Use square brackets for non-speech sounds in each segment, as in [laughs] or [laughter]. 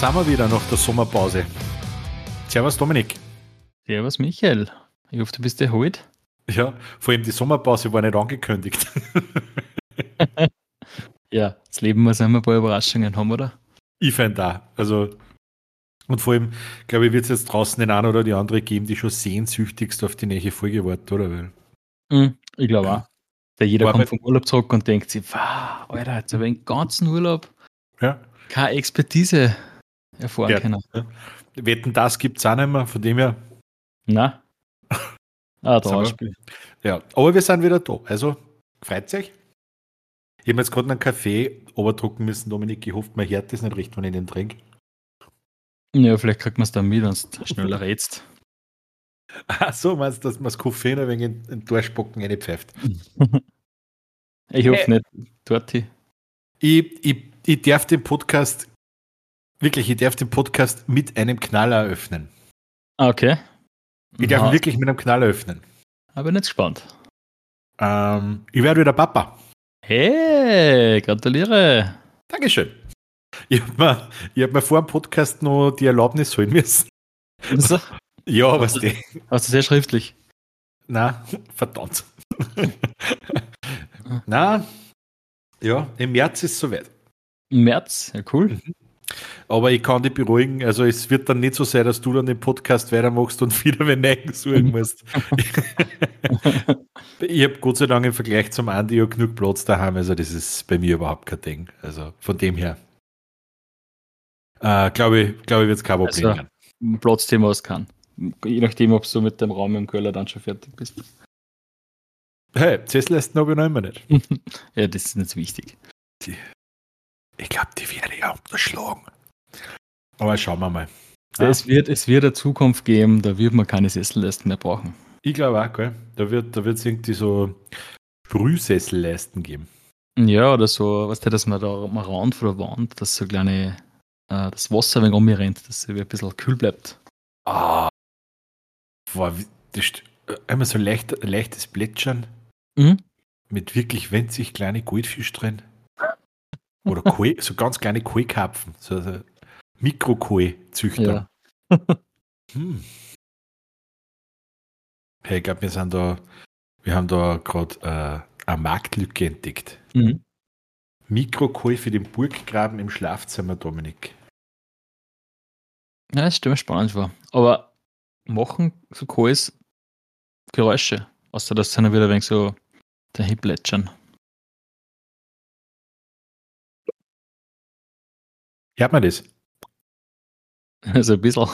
Sind wir wieder nach der Sommerpause. Servus Dominik. Servus Michael. Ich hoffe, du bist erholt. Ja, vor allem die Sommerpause war nicht angekündigt. [laughs] ja, das Leben muss immer ein paar Überraschungen haben, oder? Ich fände da. Also, und vor allem, glaube ich, wird es jetzt draußen den einen oder die andere geben, die schon sehnsüchtigst auf die nächste Folge wartet, oder? Weil, mm, ich glaube auch. Der jeder War kommt vom Urlaub zurück und denkt sich, wow, Alter, jetzt habe ich einen ganzen Urlaub ja. keine Expertise erfahren ja. können. Ja. Wetten, das gibt es auch nicht mehr, von dem her. Na. Ah, da Ja, aber wir sind wieder da. Also, freut euch. Ich habe jetzt gerade einen Kaffee oberdrucken müssen, Dominik. Ich hoffe, mein Herz ist nicht recht, wenn ich den trinke. Ja, vielleicht kriegt man es dann mit, wenn du schneller rätst. [laughs] Ach so, meinst du, dass man das Koffein ein wenig in den Durchspocken pfeift? [laughs] ich hoffe äh, nicht, Torti. Ich, ich, ich darf den Podcast, wirklich, ich darf den Podcast mit einem Knaller eröffnen. Ah, okay. Ich darf ihn wirklich mit einem Knaller öffnen. Aber nicht gespannt. Ähm, ich werde wieder Papa. Hey, gratuliere. Dankeschön. Ich habe mir, hab mir vor dem Podcast noch die Erlaubnis holen müssen. Also, ja, was die. Hast du sehr schriftlich? Na, verdammt. Na, ja, im März ist es soweit. Im März? Ja, cool. Mhm. Aber ich kann dich beruhigen, also es wird dann nicht so sein, dass du dann den Podcast weitermachst und [laughs] wieder wenn Neigen suchen musst. [laughs] ich habe Gott sei Dank im Vergleich zum Andi ja genug Platz daheim, also das ist bei mir überhaupt kein Ding. Also von dem her. Äh, glaube ich, glaube ich, wird es kein Problem also, Platzthema was kann. Je nachdem, ob du mit dem Raum im Köller dann schon fertig bist. Hey, Sesselleisten habe ich noch immer nicht. [laughs] ja, das ist nicht wichtig. Ich glaube, die werde ja unterschlagen. Aber schauen wir mal. Ja. Es, wird, es wird eine Zukunft geben, da wird man keine Sesselleisten mehr brauchen. Ich glaube auch, gell? Da wird es da irgendwie so Sprühsesselleisten geben. Ja, oder so, was der, dass man da am Rand von der Wand, dass so kleine, äh, das Wasser wenn mir rennt, dass es ein bisschen kühl bleibt. Ah. Boah, das ist immer so leicht, leichtes Plätschern. Mhm. Mit wirklich winzig kleine Goldfisch drin. Oder Kohl, [laughs] so ganz kleine Kohlkarpfen. So, so Mikrokohlzüchter. Ja. [laughs] hm. Hey, ich glaube, wir sind da, wir haben da gerade äh, eine Marktlücke entdeckt. Mhm. Mikrokohl für den Burggraben im Schlafzimmer, Dominik. Ja, das stimmt spannend vor. Aber machen so Kohls Geräusche? Außer dass dann wieder ein wenig so dahin plätschern. Hört man das? [laughs] Also ein bisschen.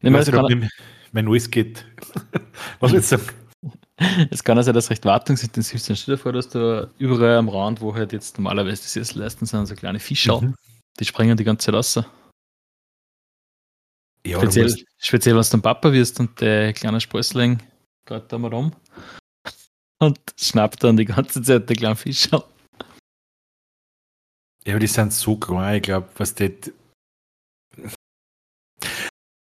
ich weiß nicht, ob kann... mein Noise geht. [laughs] Was willst du sagen? Es kann also das recht wartungsintensiv sein. Stell dir vor, dass da überall am Rand, wo halt jetzt normalerweise die Sesselleisten sind, so kleine Fische, mhm. die springen die ganze Zeit raus. Ja, speziell, speziell, wenn du dann Papa wirst und der kleine Sprössling geht da mal rum und schnappt dann die ganze Zeit den kleinen Fisch ab. Ja, aber die sind so klein, ich glaube, was das.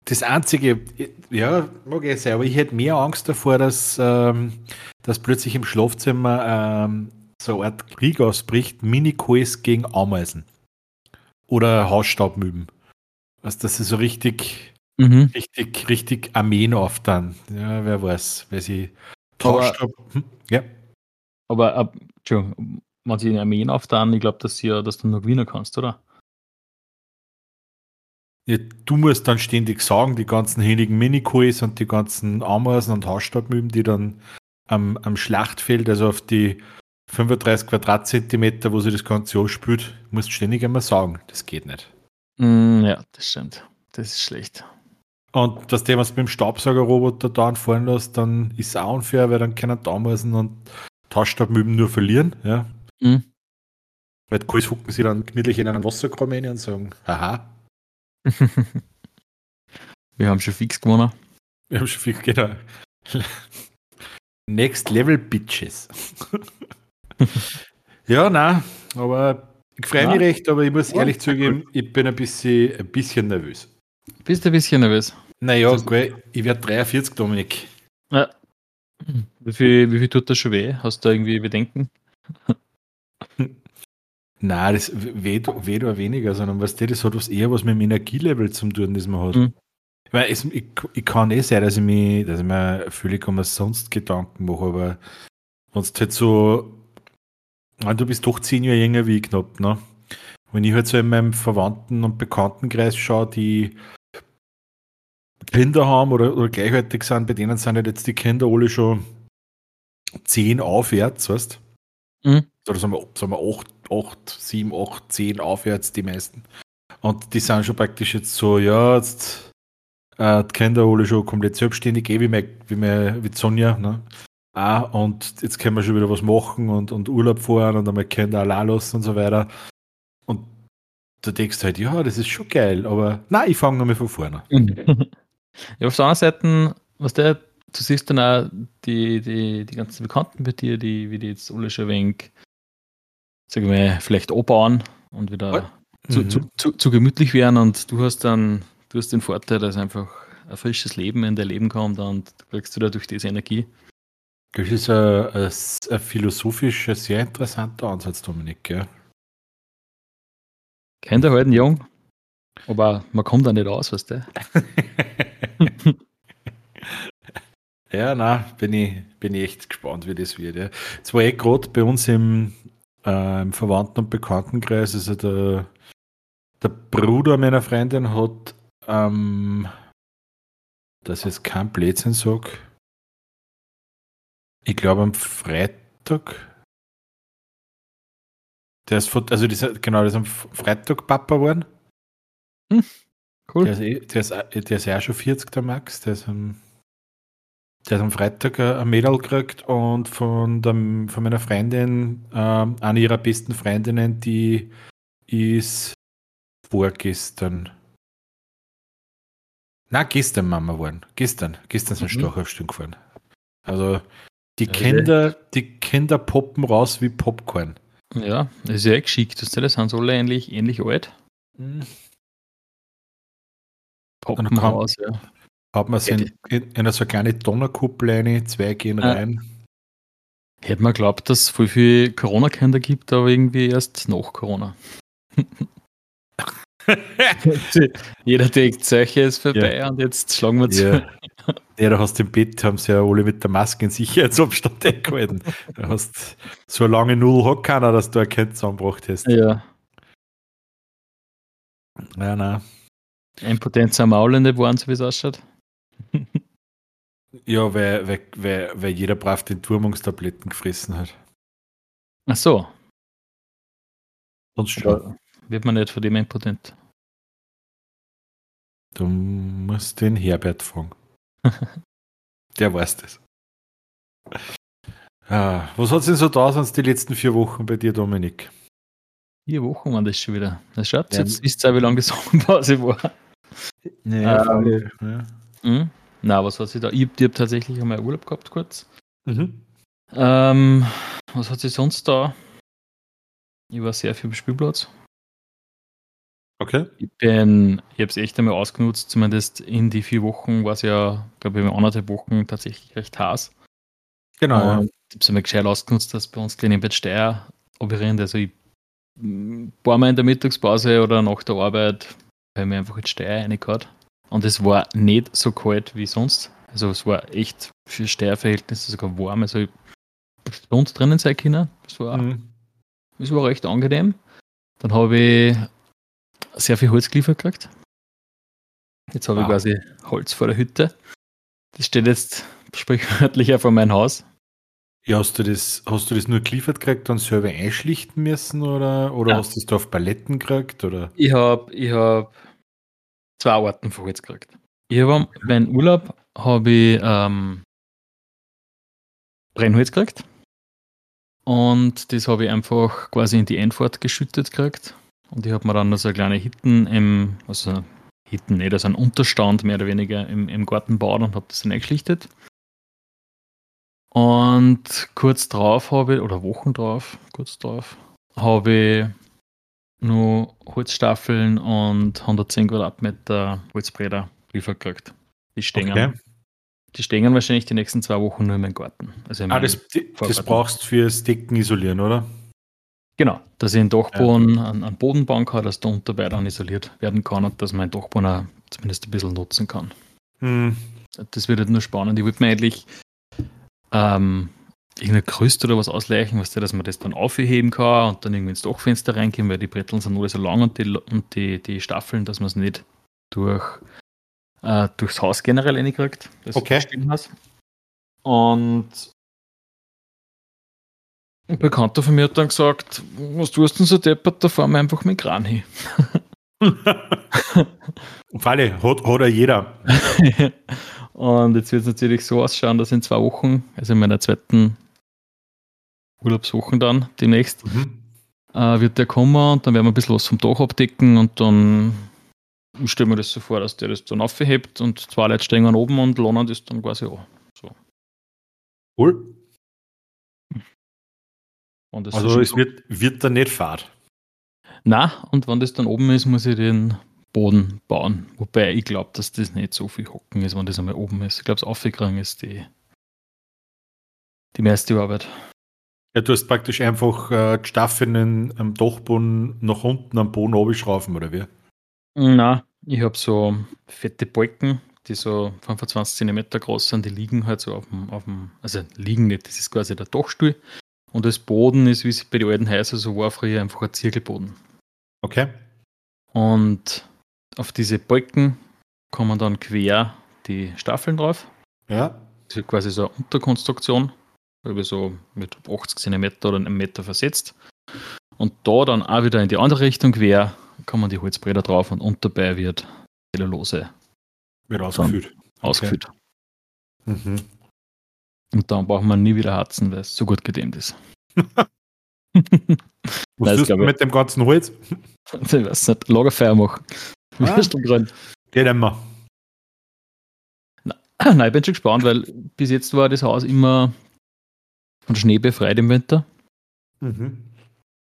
Das Einzige, ja, mag ich sein, aber ich hätte mehr Angst davor, dass, ähm, dass plötzlich im Schlafzimmer ähm, so eine Art Krieg ausbricht, Mini-Kois gegen Ameisen. Oder Hausstaubmüben. Was, das ist so richtig, mhm. richtig, richtig Armeen auf dann. Ja, wer weiß, wer sie Hausstaub. Hm? Ja. Aber, ab, Entschuldigung, wenn sie in Armeen auftan, ich glaube, dass, ja, dass du nur gewinnen kannst, oder? Ja, du musst dann ständig sagen, die ganzen hinigen Minikois und die ganzen Ameisen und Hausstaubmüben, die dann am, am Schlachtfeld, also auf die 35 Quadratzentimeter, wo sie das Ganze ausspült, musst ständig immer sagen, das geht nicht. Mm, ja, das stimmt. Das ist schlecht. Und das Thema, was beim Staubsaugerroboter da anfallen lässt, dann ist es auch unfair, weil dann können die Ameisen und Hausstaubmüben nur verlieren. Ja. Mhm. Weil Kurs hucken sie dann gemütlich in einen Wasserkram und sagen, haha. [laughs] Wir haben schon fix gewonnen. Wir haben schon fix, genau. [laughs] Next Level Bitches. [laughs] ja, na, aber ich freue mich recht, aber ich muss ehrlich zugeben, ich bin ein bisschen, ein bisschen nervös. Bist du ein bisschen nervös? Naja, geil, ich werde 43, Dominik. Ja. Wie viel, wie viel tut das schon weh? Hast du da irgendwie Bedenken? Nein, das weht auch weniger, sondern was das, das hat was eher was mit dem Energielevel zu tun, das man hat. Mhm. Ich, meine, es, ich, ich, kann eh sein, dass ich, mich, dass ich mir völlig um sonst Gedanken mache, aber wenn es halt so, du bist doch zehn Jahre jünger wie ich knapp, ne? Wenn ich halt so in meinem Verwandten- und Bekanntenkreis schaue, die Kinder haben oder, oder gleichaltrig sind, bei denen sind halt jetzt die Kinder alle schon zehn aufwärts, weißt mhm. Oder sagen wir, sagen wir acht, acht, sieben, acht, zehn aufwärts, die meisten. Und die sind schon praktisch jetzt so, ja, jetzt äh, die Kinder alle schon komplett selbstständig, eh wie, mein, wie, wie Sonja, ne? Ah, und jetzt können wir schon wieder was machen und, und Urlaub fahren und einmal Kinder allein lassen und so weiter. Und da denkst du halt, ja, das ist schon geil, aber nein, ich fange nochmal von vorne. [laughs] ja, auf der anderen Seite, was der, du siehst dann auch die, die, die ganzen Bekannten bei dir, die, wie die jetzt alle schon ein wenig, sagen wir, vielleicht abbauen und wieder zu, mhm. zu, zu, zu, gemütlich werden und du hast dann, du hast den Vorteil, dass einfach ein frisches Leben in dein Leben kommt und du kriegst du dadurch diese Energie. Das ist ein, ein, ein philosophisch sehr interessanter Ansatz, Dominik. Gell? Kennt ihr halt einen Jung, aber man kommt da nicht aus, weißt du? [laughs] ja, na, bin ich, bin ich echt gespannt, wie das wird. Ja. Es war eh gerade bei uns im, äh, im Verwandten- und Bekanntenkreis, also der, der Bruder meiner Freundin hat, ähm, dass ich jetzt kein Blödsinn sage, ich glaube am Freitag. Der ist, also dieser, genau, der ist am Freitag Papa geworden. Hm, cool. Der ist, eh, der, ist, der ist ja auch schon 40, der Max. Der ist am, der ist am Freitag ein Mädel gekriegt und von, der, von meiner Freundin, ähm, eine ihrer besten Freundinnen, die ist vorgestern. Na, gestern Mama geworden. Gestern. Gestern sind mhm. Stochaufstieg gefahren. Also die Kinder, die Kinder poppen raus wie Popcorn. Ja, das ist ja eh geschickt. Das sind so alle ähnlich, ähnlich alt. Mhm. Poppen raus, ja. Hat man sie in, in, einer so kleine Donnerkuppel rein, zwei gehen ja. rein. Hätte man glaubt, dass es voll viele Corona-Kinder gibt, aber irgendwie erst nach Corona. [laughs] Jeder denkt, solche ist vorbei ja. und jetzt schlagen wir zu. Ja. ja, da hast du im Bett, haben sie ja alle mit der Maske in Sicherheitsabstand [laughs] eingehalten. Du hast so lange Null hat keiner, dass du ein Kind zusammengebracht hast. Ja. Ja, nein. Impotenz am Maul nicht waren, so wie es ausschaut. Ja, weil, weil, weil, weil jeder brav den Turmungstabletten gefressen hat. Ach so. Sonst schon. Wird man nicht von dem impotent. Du musst den Herbert fragen. [laughs] Der weiß das. Ah, was hat es denn so da sonst die letzten vier Wochen bei dir, Dominik? Vier Wochen waren das schon wieder. Das schaut, ja. jetzt wisst ihr, wie lange die Sommerpause [laughs] war. Ja, ähm, ja. Hm? Na, was hat sich da? Ich, ich habe tatsächlich einmal Urlaub gehabt, kurz. Mhm. Ähm, was hat sich sonst da? Ich war sehr viel am Spielplatz. Okay. Ich bin, ich habe es echt einmal ausgenutzt, zumindest in die vier Wochen war es ja, glaube ich, in anderthalb Wochen tatsächlich recht heiß. Genau. Ja. Ich habe es einmal gescheit ausgenutzt, dass bei uns in Bett Steyr operieren. Also ich ein paar Mal in der Mittagspause oder nach der Arbeit ich mir einfach in Steyr reingehauen. Und es war nicht so kalt wie sonst. Also es war echt für Steyr-Verhältnisse sogar warm. Also ich Stunde drinnen sein können. Es war, mhm. es war recht angenehm. Dann habe ich sehr viel Holz geliefert gekriegt. Jetzt habe wow. ich quasi Holz vor der Hütte. Das steht jetzt sprichwörtlich vor meinem Haus. Ja, hast du das, hast du das nur geliefert gekriegt und selber einschlichten müssen oder, oder ja. hast du das da auf Paletten gekriegt? Oder? Ich habe ich hab zwei Arten von Holz gekriegt. Ich habe meinen Urlaub habe ich ähm, Brennholz gekriegt. Und das habe ich einfach quasi in die Einfahrt geschüttet gekriegt. Und ich habe mir dann noch so eine kleine Hitten im, also Hitten nicht, also einen Unterstand mehr oder weniger im, im Garten baut und habe das dann eingeschlichtet. Und kurz drauf habe ich, oder Wochen drauf, kurz drauf, habe ich nur Holzstaffeln und 110 Quadratmeter Holzbretter liefert gekriegt. Die stehen. Okay. Die stehen wahrscheinlich die nächsten zwei Wochen nur in meinem Garten. Also in ah, das, das brauchst du fürs Decken isolieren, oder? Genau, dass ich einen Dachboden, ja. einen, einen Bodenbank habe, dass der Unterbau dann isoliert werden kann und dass den Dachboden auch zumindest ein bisschen nutzen kann. Hm. Das wird halt nur spannend. Ich würde mir eigentlich ähm, irgendeine Krüste oder was ausleichen, was dass man das dann aufheben kann und dann irgendwie ins Dachfenster reingehen, weil die Bretteln sind nur so lang und die, und die, die Staffeln, dass man es nicht durch, äh, durchs Haus generell reinkriegt. Okay. Und ein Bekannter von mir hat dann gesagt, was tust du denn so deppert, da fahren wir einfach mit Kran hin. [laughs] Falle, hat, hat ja jeder. [laughs] Und jetzt wird es natürlich so ausschauen, dass in zwei Wochen, also in meiner zweiten Urlaubswoche dann demnächst, mhm. äh, wird der kommen und dann werden wir ein bisschen was vom Dach abdecken und dann stellen wir das so vor, dass der das dann aufhebt und zwei Leute stehen oben und lohnen das dann quasi an. So. Cool. also es wird, wird dann nicht Fahrt. Na, und wenn das dann oben ist, muss ich den Boden bauen. Wobei ich glaube, dass das nicht so viel Hocken ist, wenn das einmal oben ist. Ich glaube, das Aufkriegen ist die, die meiste Arbeit. Ja, du hast praktisch einfach äh, die Staffeln am Dachboden nach unten am Boden abschrauben, oder wie? Na, ich habe so fette Balken, die so 25 cm groß sind, die liegen halt so auf dem, auf dem, also liegen nicht, das ist quasi der Dachstuhl. Und das Boden ist, wie es bei den alten Häusern so war, früher einfach ein Zirkelboden. Okay. Und auf diese Balken kommen dann quer die Staffeln drauf. Ja. Das ist quasi so eine Unterkonstruktion, über so mit 80 cm oder einem Meter versetzt. Und da dann auch wieder in die andere Richtung quer kommen die Holzbretter drauf und unterbei wird Zellulose. Wird ausgeführt. Okay. Ausgeführt. Mhm. Und dann braucht man nie wieder Harzen, weil es so gut gedämmt ist. [laughs] Was tust du mit dem ganzen Holz? [laughs] Ich weiß nicht, Lagerfeuer machen. Ah, geht immer. [clears throat] Nein, ich bin schon gespannt, weil bis jetzt war das Haus immer von Schnee befreit im Winter. Mhm.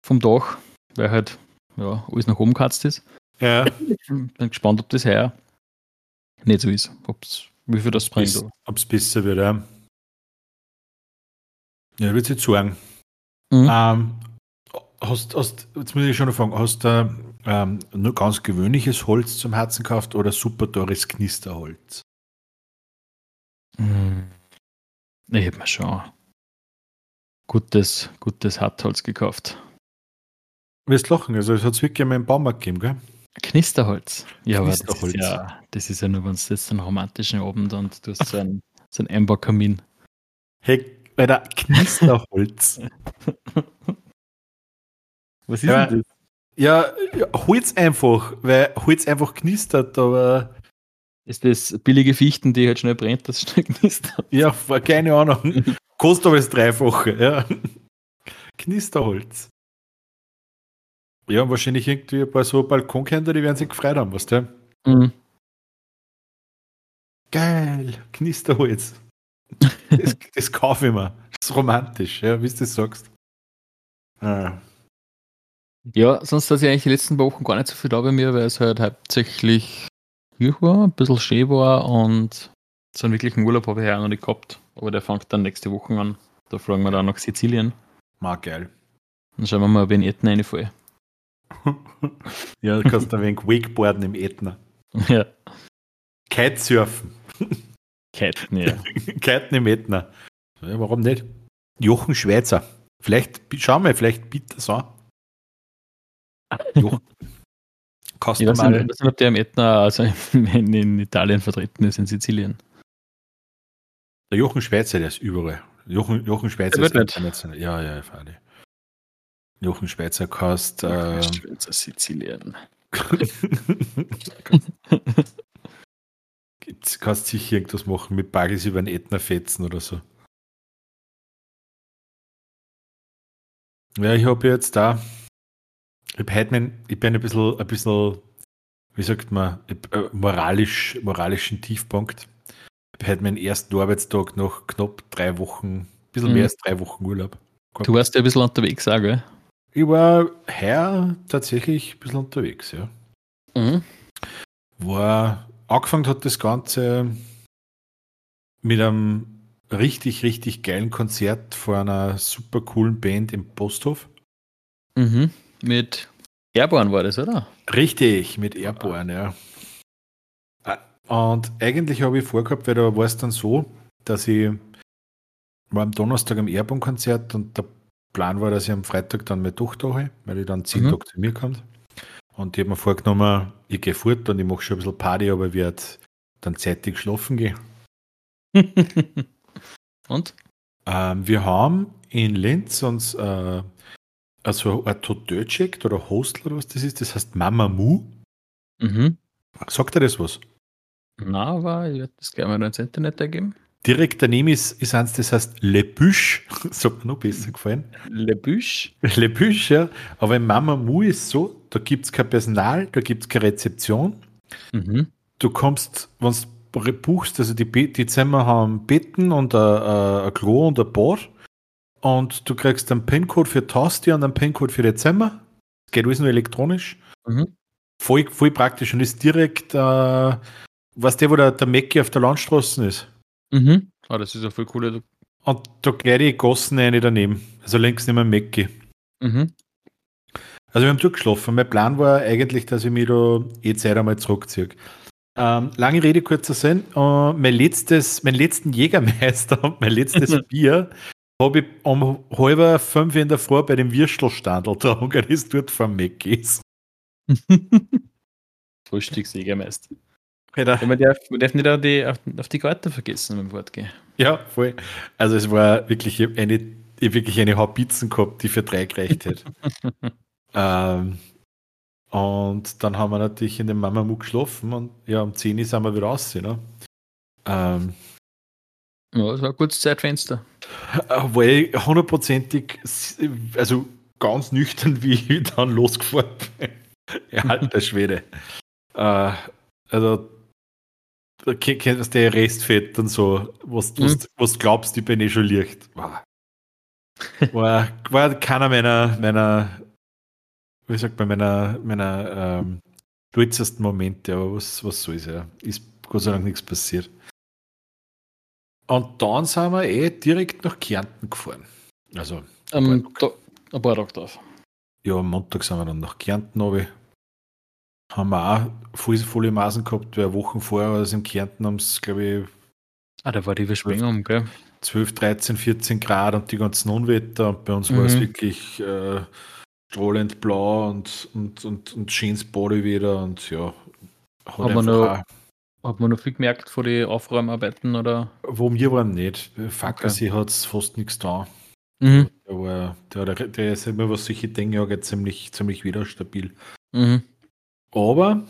Vom Dach, weil halt ja, alles nach oben gekatzt ist. Ja. Bin gespannt, ob das heuer nicht so ist. Ob's, wie viel das bringt. Ob es besser wird, ja. Ja, würde ich sagen. Mhm. Ähm, hast, hast, jetzt muss ich schon fragen, hast du ähm, nur ganz gewöhnliches Holz zum Herzen gekauft oder super teures Knisterholz? Mhm. Ich habe mir schon gutes, gutes Hartholz gekauft. Wirst lachen, also es hat es wirklich einmal im Baumarkt gegeben, gell? Knisterholz. Ja, Knisterholz. aber das ist ja, das ist ja nur, wenn es jetzt einen romantischen Abend und du hast so einen, so einen Einbaukamin. Hey, bei der Knisterholz. [laughs] Was ist ja, denn das? Ja, Holz einfach, weil Holz einfach knistert, aber. Ist das billige Fichten, die halt schnell brennt, das schnell knistert? Ja, keine Ahnung. [laughs] Kostet aber das Dreifache, ja. [laughs] Knisterholz. Ja, wahrscheinlich irgendwie ein paar so Balkonkinder, die werden sich gefreut haben, weißt du? Mhm. Geil, Knisterholz. [laughs] das, das kaufe ich mir. Das ist romantisch, ja, wie du das sagst. Ah. Ja, sonst hat sich eigentlich die letzten Wochen gar nicht so viel da bei mir, weil es halt hauptsächlich ruhig war, ein bisschen schön war und so einen wirklichen Urlaub habe ich ja noch nicht gehabt. Aber der fängt dann nächste Woche an. Da fragen wir dann nach Sizilien. Mag geil. Dann schauen wir mal, ob ich in Ätna reinfalle. [laughs] ja, du kannst ein wenig Wakeboarden im Ätna. [laughs] Ja. Kitesurfen. Kiten, ja. [laughs] Kiten im Ätna. Ja, warum nicht? Jochen Schweizer. Vielleicht, schau mal, vielleicht bietet das an. Jochen. Ich weiß nicht, ob der im Ätna, also in, in, Italien vertreten ist, in Sizilien. Der Jochen Schweizer, der ist überall. Jochen, Jochen Schweizer ist international. Ja, ja, freilich. Jochen Schweizer kostet. Äh, Schweizer Sizilien. [laughs] Gibt's, kannst sicher irgendwas machen mit Bagels über einen Ätna fetzen oder so. Ja, ich habe jetzt da. Ich, mein, ich bin ein bisschen, ein bisschen, wie sagt man, äh, moralisch, moralischen Tiefpunkt. Ich habe meinen ersten Arbeitstag nach knapp drei Wochen, ein bisschen mhm. mehr als drei Wochen Urlaub. Du warst ja ein bisschen unterwegs, auch, gell? Ich war her tatsächlich ein bisschen unterwegs, ja. Mhm. War, angefangen hat das Ganze mit einem richtig, richtig geilen Konzert vor einer super coolen Band im Posthof. Mhm. Mit Airborne war das, oder? Richtig, mit Airborne, ja. Und eigentlich habe ich vorgehabt, weil da war es dann so, dass ich war am Donnerstag am Airborne-Konzert und der Plan war, dass ich am Freitag dann meine Tochter habe, weil ich dann zehn mhm. Tage zu mir kommt. Und ich habe mir vorgenommen, ich gehe fort und ich mache schon ein bisschen Party, aber ich werde dann zeitig schlafen gehen. [laughs] und? Ähm, wir haben in Linz uns äh, also ein Hotel checkt oder Hostel oder was das ist, das heißt Mama Mu. Mhm. Sagt er das was? Na, aber ich werde das gerne mal ins Internet ergeben. Direkt daneben ist, ist eins, das heißt Le Büsch. Das [laughs] hat mir noch besser gefallen. Le Büsch? Le Büsch, ja. Aber in Mama Mu ist so, da gibt es kein Personal, da gibt es keine Rezeption. Mhm. Du kommst, wenn du buchst, also die, die Zimmer haben Betten und ein, ein Klo und ein Bad. Und du kriegst einen PIN-Code für Tasti und einen PIN-Code für die Zimmer. Das geht alles nur elektronisch. Mhm. Voll, voll praktisch und ist direkt, äh, weißt du, wo der, der Mackie auf der Landstraße ist? Mhm. Ah, das ist ja voll cool. Und da gleich die Gossen eine daneben. Also links neben Mackie. Mhm. Also wir haben durchgeschlafen. Mein Plan war eigentlich, dass ich mich da eh Zeit einmal zurückziehe. Ähm, lange Rede, kurzer Sinn. Uh, mein letztes, mein letzten Jägermeister und mein letztes [laughs] Bier habe ich um halber fünf in der Früh bei dem Würstelstandel getrunken, ist dort vom Mackies. [laughs] Frühstücksjägermeister. Ja, man, darf, man darf nicht auf die, auf, die Karte vergessen beim Fortgehen. Ja, voll. Also es war wirklich eine, wirklich eine Hauptpizzen gehabt, die für drei gereicht hätte. [laughs] ähm, und dann haben wir natürlich in dem Mamamu geschlafen und ja, um 10 Uhr sind wir wieder raus. Ne? Ähm, ja, das war ein gutes Zeitfenster. Weil hundertprozentig, also ganz nüchtern, [laughs] wie ich dann losgefahren bin. [laughs] ja, alter Schwede. äh, also kennst du der Restfett und so, was, mhm. was glaubst, ich bin eh schon Licht. War, war, war keiner meiner, meiner, wie sagt man, meiner, meiner ähm, stolzesten Momente, aber was, was soll es ja. Ist Gott sei Dank nichts passiert. Und dann sind wir eh direkt nach Kärnten gefahren. Also ähm, da, ein paar Tage drauf. Ja, am Montag sind wir dann nach Kärnten runter haben wir auch voll, volle Maßen gehabt, weil Wochen vorher war das im Kärnten haben es, glaube ich. Ah, da war die Überschwingung, gell? 12, 13, 14 Grad und die ganzen Unwetter. Und bei uns mhm. war es wirklich äh, strahlend blau und, und, und, und schönes Body wieder. Und ja, hat, hat man noch, hat man noch viel gemerkt vor den Aufräumarbeiten? Oder? Wo wir waren nicht. Fackersee okay. hat es fast nichts da. Mhm. Der, war, der, der ist immer, was solche Dinge angeht, ziemlich, ziemlich wieder stabil. Mhm. Aber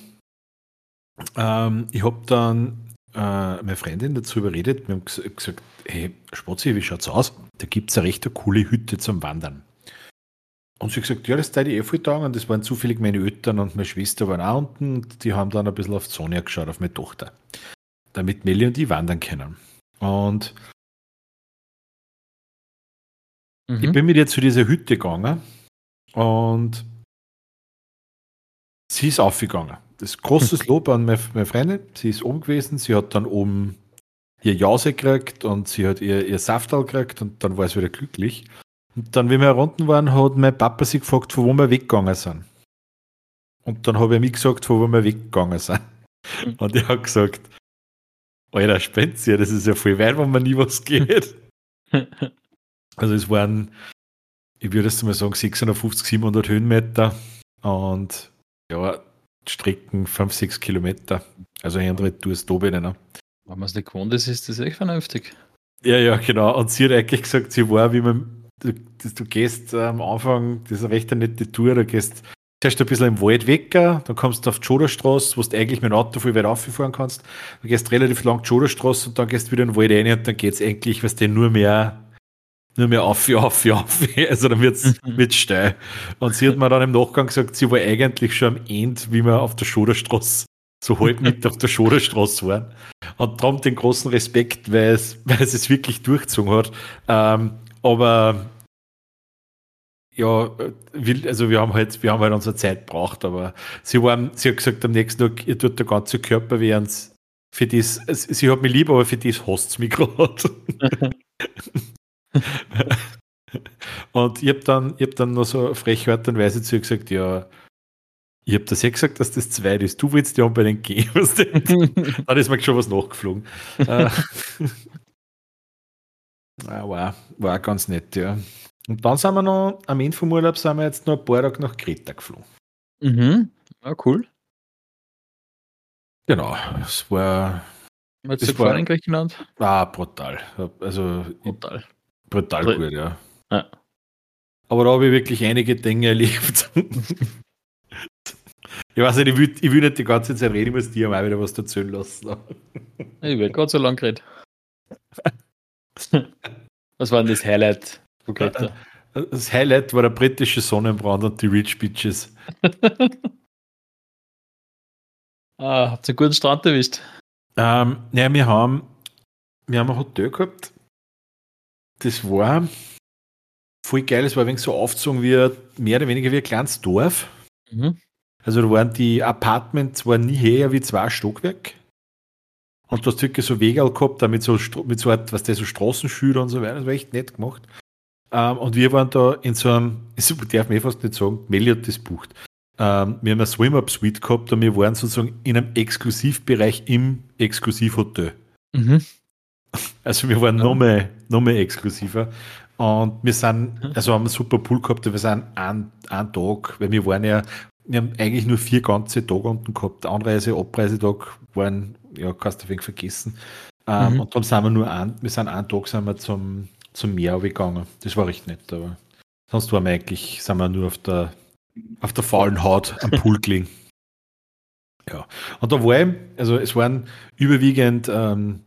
ähm, ich habe dann äh, meine Freundin dazu überredet, wir haben gesagt, hey, Spotzi, wie schaut's aus? Da gibt es eine recht coole Hütte zum Wandern. Und sie hat gesagt, ja, das ist die eh voll und das waren zufällig meine Eltern und meine Schwester waren auch unten und die haben dann ein bisschen auf Sonja geschaut, auf meine Tochter. Damit Melli und die wandern können. Und mhm. ich bin mit ihr zu dieser Hütte gegangen und Sie ist aufgegangen. Das großes Lob an meine, meine Freundin. Sie ist oben gewesen. Sie hat dann oben ihr Jause gekriegt und sie hat ihr, ihr Saftal gekriegt und dann war sie wieder glücklich. Und dann, wie wir unten waren, hat mein Papa sie gefragt, von wo wir weggegangen sind. Und dann habe ich mir gesagt, von wo wir weggegangen sind. Mhm. Und ich habe gesagt, Alter, Spenzier, das ist ja voll weit, wenn man nie was geht. [laughs] also es waren, ich würde jetzt mal sagen, 650, 700 Höhenmeter und ja, Strecken 5, 6 Kilometer. Also hin und retour ist da bin ne? Wenn man es nicht gewohnt ist, ist das echt vernünftig. Ja, ja, genau. Und sie hat eigentlich gesagt, sie war, wie man, du, du gehst äh, am Anfang, das ist eine recht nette Tour, du gehst zuerst ein bisschen im Wald weg, dann kommst du auf die Schoderstraße, wo du eigentlich mit dem Auto viel weit rauffahren kannst. Du gehst relativ lang die Schoderstraße und dann gehst du wieder in den Wald rein und dann geht es eigentlich, was denn nur mehr nur mehr auf, auf, auf. [laughs] Also dann wird es mit steil. Und sie hat mir dann im Nachgang gesagt, sie war eigentlich schon am Ende, wie wir auf der Schoderstraße, so halb mit auf der Schoderstraße waren. Und darum den großen Respekt, weil es, weil es es wirklich durchgezogen hat. Ähm, aber ja, also wir haben halt, wir haben halt unsere Zeit gebraucht, aber sie waren, sie hat gesagt, am nächsten Tag, ihr tut der ganze Körper weh für das, sie hat mich lieb, aber für das hasst es mich gerade. [laughs] [laughs] Und ich habe dann, ich hab dann noch so frech Art und Weise zu ihr gesagt, ja, ich habe das ja gesagt, dass das zweit ist. Du willst ja unbedingt gehen. [laughs] dann ist mir schon was nachgeflogen. Äh, [laughs] ah, war, war ganz nett, ja. Und dann sind wir noch, am Ende vom Urlaub sind wir jetzt noch ein paar Tage nach Kreta geflogen. Mhm. Ja, cool. Genau, es war. Was das war in Griechenland? Ah, brutal. Also brutal. Brutal gut, ja. ja. Aber da habe ich wirklich einige Dinge erlebt. ich weiß nicht, ich will, ich will nicht die ganze Zeit reden, ich muss dir mal wieder was erzählen lassen. ich will gerade so lang geredet. was war denn das Highlight Das Highlight war der britische Sonnenbrand und die Rich Bitches. [laughs] ah, habt ihr einen guten Strand erwischt? Ähm, ja, wir haben, wir haben ein Hotel gehabt. Das war voll geil. Es war ein wenig so aufgezogen wie mehr oder weniger wie ein kleines Dorf. Mhm. Also da waren die Apartments waren nie höher wie zwei Stockwerk. Und du hast wirklich so Wege gehabt, da mit so, mit so, was der so Straßenschüler und so weiter. Das war echt nett gemacht. Ähm, und wir waren da in so einem, das darf man eh fast nicht sagen, Meli hat das bucht. Ähm, wir haben eine Swim-Up-Suite gehabt und wir waren sozusagen in einem Exklusivbereich im Exklusivhotel. Mhm. Also wir waren ja. noch, mehr, noch mehr exklusiver. Und wir sind, mhm. also haben einen super Pool gehabt, wir sind einen, einen Tag, weil wir waren ja, wir haben eigentlich nur vier ganze Tage unten gehabt. Anreise, Abreisetag waren, ja, kannst du ein wenig vergessen. Ähm, mhm. Und dann sind wir nur ein, wir sind einen Tag sind wir zum, zum Meer gegangen. Das war recht nett, aber sonst waren wir eigentlich, sind wir nur auf der, auf der faulen Haut am [laughs] Pool gelegen. Ja. Und da war ich, also es waren überwiegend ähm,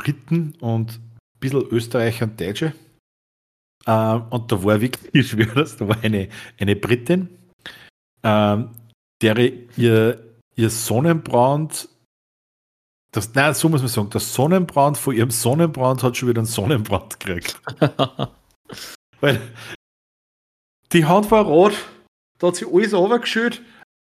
Briten und ein bisschen Österreicher und Deutsche. Ähm, und da war wirklich, [laughs] ich schwöre das, da war eine, eine Britin, ähm, der ihr, ihr Sonnenbrand, das, nein, so muss man sagen, der Sonnenbrand von ihrem Sonnenbrand hat schon wieder einen Sonnenbrand gekriegt. [laughs] Weil die Hand war rot, da hat sie alles runtergeschüttet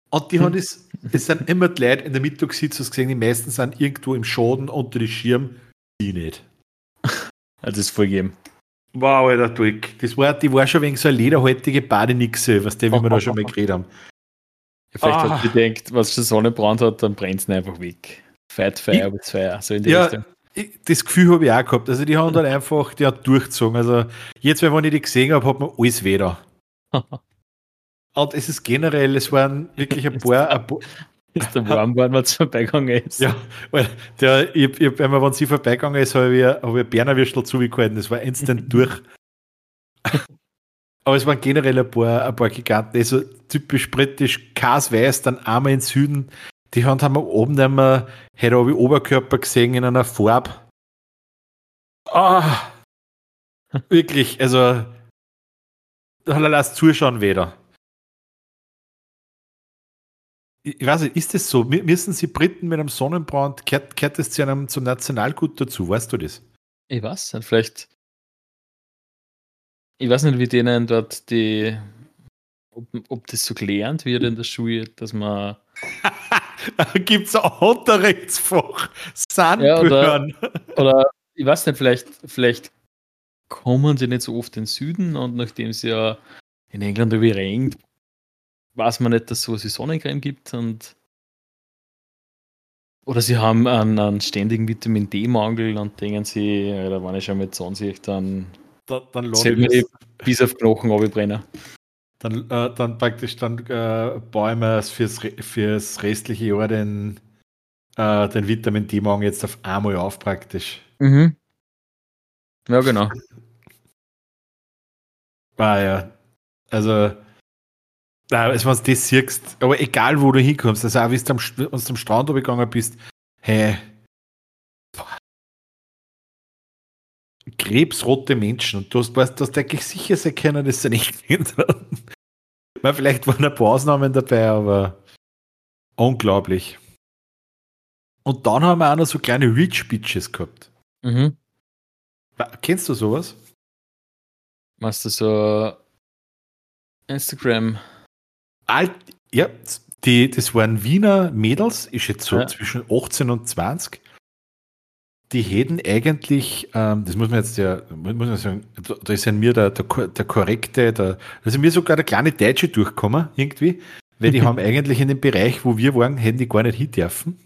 und die haben das, [laughs] es sind immer die Leute in der Mittagssitzung gesehen, die meisten sind irgendwo im Schaden unter die Schirm, die nicht. [laughs] Also das ist vollgeben. Wow, Alter, Dirk. Das war, die war schon wegen so eine lederhaltige Badenixe, was der, wie wir da schon mal geredet haben. Ja, vielleicht ah. hat sie gedacht, was schon Sonnenbrand hat, dann brennt es einfach weg. Fight Fire with Fire, so in die ja, Richtung. Das Gefühl habe ich auch gehabt. Also die haben dann einfach, die hat durchgezogen. Also jetzt, wenn ich die gesehen habe, hat man alles wieder. [laughs] Und es ist generell, es waren wirklich ein paar, [laughs] ein paar, ist der warm geworden, wenn es vorbeigegangen ist. Ja, weil der, ich, ich, wenn, wenn sie vorbeigegangen ist, habe ich, hab ich Berner Würstel zugehalten. Das war instant [laughs] durch. Aber es waren generell ein paar, ein paar Giganten. Also typisch britisch, Weiß, dann einmal im Süden. Die Hand haben wir oben einmal, heute habe ich Oberkörper gesehen in einer Farbe. Ah, wirklich, also da lass zuschauen wieder. Ich weiß nicht, ist das so? Müssen Sie Briten mit einem Sonnenbrand, kehrt, kehrt das zu einem zum Nationalgut dazu? Weißt du das? Ich weiß nicht, vielleicht. Ich weiß nicht, wie denen dort die. Ob, ob das so gelernt wird in der Schule, dass man. [laughs] Gibt es ein Unterrichtsfach? Sandbüchern. Ja, oder, oder, ich weiß nicht, vielleicht, vielleicht kommen sie nicht so oft in den Süden und nachdem es ja in England über regnet, weiß man nicht, dass es sowas wie Sonnencreme gibt und oder sie haben einen, einen ständigen Vitamin D-Mangel und denken sie, da wenn ich schon mit Sonnensicht, dann, da, dann mir die bis auf Knochen abbrennen. Dann, äh, dann praktisch dann äh, bauen wir fürs, fürs restliche Jahr den, äh, den Vitamin D-Mangel jetzt auf einmal auf praktisch. Mhm. Ja, genau. Ah ja. Also also, wenn du das siehst, aber egal wo du hinkommst, also auch wenn du am, wenn du am Strand gegangen bist, hey, krebsrote Menschen und du hast, weißt, du hast eigentlich sicher sein können, dass sie nicht Kinder Vielleicht waren ein paar Ausnahmen dabei, aber unglaublich. Und dann haben wir auch noch so kleine Rich Bitches gehabt. Mhm. Kennst du sowas? Machst du so Instagram alt, ja, die, das waren Wiener Mädels, ist jetzt so ja. zwischen 18 und 20. die hätten eigentlich, ähm, das muss man jetzt ja, muss man sagen, da ist in mir der, der, der korrekte, der, da ist in mir sogar der kleine Deutsche durchgekommen, irgendwie, weil die [laughs] haben eigentlich in dem Bereich, wo wir waren, hätten die gar nicht hin dürfen,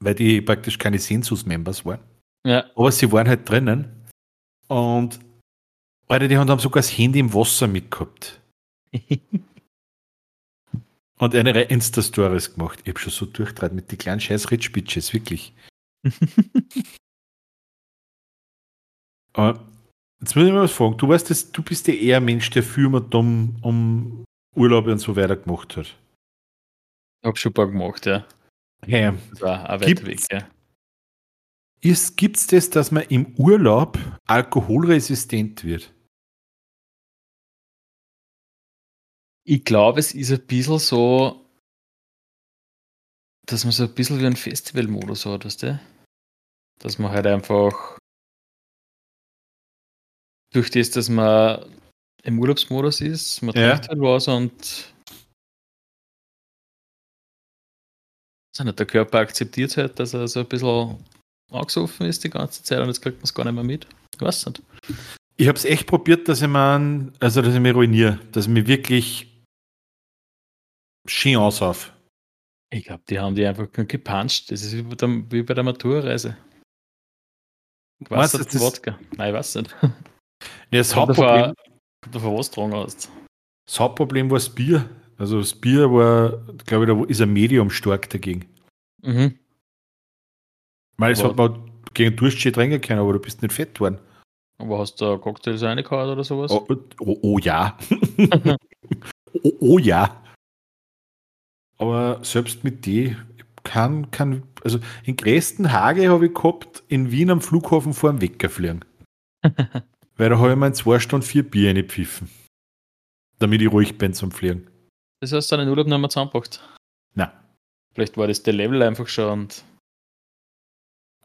weil die praktisch keine Census-Members waren. Ja. Aber sie waren halt drinnen und Alter, die haben sogar das Handy im Wasser mitgehabt. [laughs] und eine Insta-Stories gemacht. Ich habe schon so durchtrat mit den kleinen scheiß Rich Bitches, wirklich. Aber [laughs] jetzt muss ich mal was fragen. Du weißt, dass, du bist ja eher ein Mensch, der viel mit um, um Urlaub und so weiter gemacht hat. Ich habe schon ein paar gemacht, ja. Hey, Das war auch weit Gibt's? weg, ja. Gibt es das, dass man im Urlaub alkoholresistent wird? Ich glaube, es ist ein bisschen so, dass man so ein bisschen wie ein Festivalmodus hat, weißt du? Dass man halt einfach durch das, dass man im Urlaubsmodus ist, man Ja. trinkt halt was und nicht, der Körper akzeptiert halt, dass er so ein bisschen angesoffen ist die ganze Zeit und jetzt kriegt man es gar nicht mehr mit. Ich weiß nicht. Ich habe es echt probiert, dass ich man, also dass ich mich ruiniere, dass ich mich wirklich schön ausauf. Ich glaube, die haben die einfach gepuncht. Das ist wie bei der, wie bei der Maturreise. Meinst Was du, ist das- Wodka? Nein, ich weiß nicht. [laughs] Ja, das, Kommt Hauptproblem, davon, kommt davon was dran hast. das Hauptproblem war das Bier. Also das Bier war, glaube ich, da ist ein Medium stark dagegen. Mhm. Weil es hat man gegen Durst schön trinken können, aber du bist nicht fett worden. Aber hast du Cocktails reingehauen oder sowas? Oh, oh, oh ja. [laughs] [laughs] oh, oh ja. Aber selbst mit die kann, kann, also in größten Hage habe ich gehabt, in Wien am Flughafen vor dem Wecker fliegen. [laughs] Weil da habe ich mir in zwei Stunden vier Bier reingepfiffen. Damit ich ruhig bin zum Fliegen. Das hast du deinen Urlaub nicht mehr zusammengebracht. Nein. Vielleicht war das der Level einfach schon und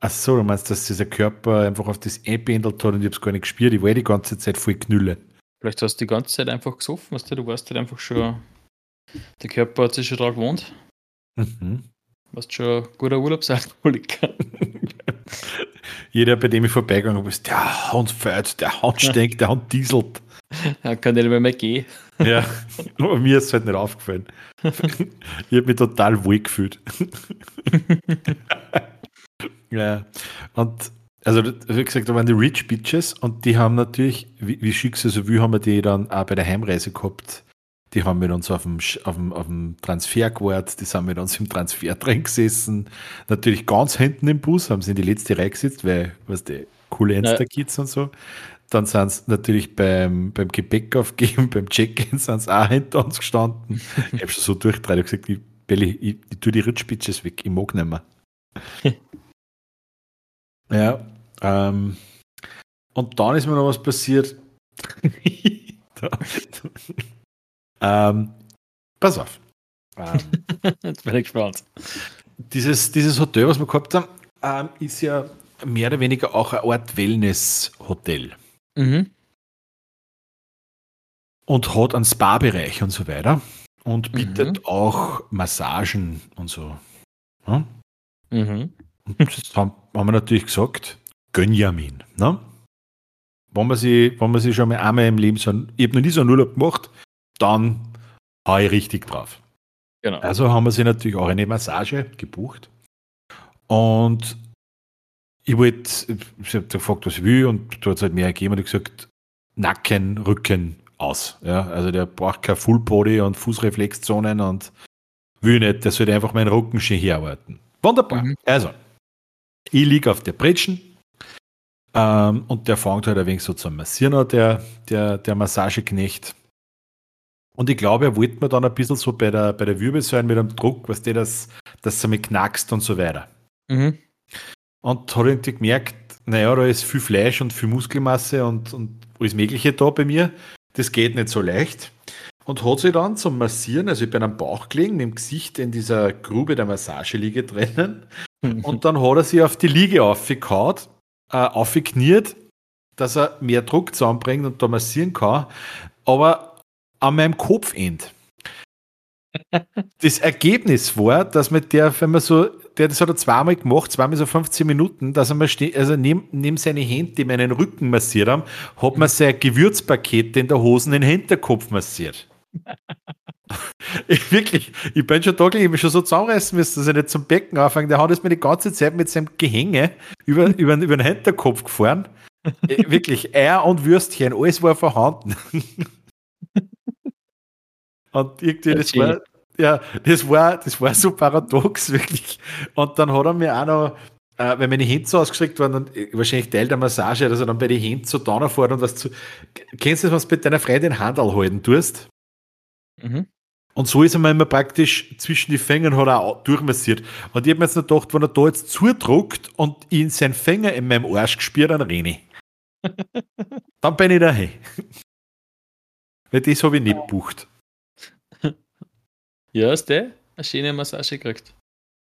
Ach so, du meinst, dass dieser Körper einfach auf das einpendelt hat und ich habe es gar nicht gespürt. Ich war die ganze Zeit voll knülle. vielleicht hast du die ganze Zeit einfach gesoffen, weißt du, du warst halt einfach schon. Der Körper hat sich schon daran gewohnt. Mhm. Warst schon ein guter Urlaubsalkoholiker. [laughs] Jeder, bei dem ich vorbeigegangen bin, ist, der Hund fährt, der Hund stinkt, der Hund dieselt. [laughs] Er kann nicht mehr, mehr gehen. Ja, aber mir ist es halt nicht aufgefallen. [laughs] Ich habe mich total wohl gefühlt. ja, und also, wie gesagt, da waren die Rich Bitches und die haben natürlich, wie, wie schick sie so will, haben wir die dann auch bei der Heimreise gehabt. Die haben mit uns auf dem, auf dem, auf dem Transfer gewartet, die sind mit uns im Transfer drin gesessen. Natürlich ganz hinten im Bus, haben sie in die letzte Reihe gesetzt, weil, was die coole Insta-Kids und so. Dann sind sie natürlich beim, beim Gepäck aufgeben, [laughs] beim Check-In sind sie auch hinter uns gestanden. ich habe schon so durchgedreht und gesagt, ich, Belli, ich, ich tue die Rich Bitches weg, ich mag nicht mehr. [laughs] ja, ähm, und dann ist mir noch was passiert. [laughs] da, ähm, pass auf. Ähm, [laughs] Jetzt bin ich gespannt. dieses, dieses Hotel, was wir gehabt haben, ähm, ist ja mehr oder weniger auch eine Art Wellness-Hotel. Mhm. und hat einen Spa-Bereich und so weiter und Mhm. bietet auch Massagen und so. Ja? Mhm. Und das [laughs] haben, haben wir natürlich gesagt, Gönjamin. Ne? Wenn man sich, wenn man sich schon mal einmal im Leben so ich habe noch nie so einen Urlaub gemacht, dann hau ich richtig drauf. Genau. Also haben wir sie natürlich auch eine Massage gebucht. Und ich wollte, ich habe gefragt, was ich will, und hat es halt mehr gegeben und ich gesagt, Nacken, Rücken aus. Ja, also der braucht kein Full Body und Fußreflexzonen und will nicht, der sollte einfach meinen Rücken schön herarbeiten. Wunderbar. Mhm. Also, ich liege auf der Pritschen ähm, und der fängt halt ein wenig so zu massieren, an, der, der, der Massageknecht. Und ich glaube, er wollte mir dann ein bisschen so bei der, bei der Wirbelsäule mit einem Druck, was der das, dass er mich knackst und so weiter. Mhm. Und hat irgendwie gemerkt, naja, da ist viel Fleisch und viel Muskelmasse und, und alles Mögliche da bei mir. Das geht nicht so leicht. Und hat sich dann zum Massieren, also ich bin am Bauch gelegen, dem Gesicht in dieser Grube der Massageliege drinnen. [laughs] Und dann hat er sich auf die Liege aufgehauen, äh, aufgekniert, dass er mehr Druck zusammenbringt und da massieren kann. Aber an meinem Kopfend. Das Ergebnis war, dass mit der, wenn man so der das hat er zweimal gemacht, zweimal so 15 Minuten, dass er mal ste also neben, neben seine Hände, die meinen Rücken massiert haben, hat man sein Gewürzpaket in der Hosen in den Hinterkopf massiert. ich, [laughs] wirklich, ich bin schon da ich habe schon so zusammenreißen müssen, dass ich nicht zum Becken anfange. Der hat es mir die ganze Zeit mit seinem Gehänge über, [laughs] über, über den Hinterkopf gefahren. Äh, wirklich, Eier und Würstchen, alles war vorhanden. [laughs] und irgendwie, das war, ja, das war, das war so paradox, [laughs] wirklich. Und dann hat er mir auch noch, äh, wenn meine Hände so ausgestreckt waren, dann, äh, wahrscheinlich Teil der Massage, dass er dann bei den Händen so da fährt und was zu. Kennst du, was du mit deiner Freundin Handel halten tust? Mhm. Und so ist er mir immer praktisch zwischen die Fingern hat er auch durchmassiert. Und ich habe mir jetzt noch gedacht, wenn er da jetzt zudruckt und ihn sein Finger in meinem Arsch gespürt, dann renne ich. [laughs] dann bin ich daheim. Weil das habe ich nicht gebucht. Ja, hast du eine schöne Massage gekriegt.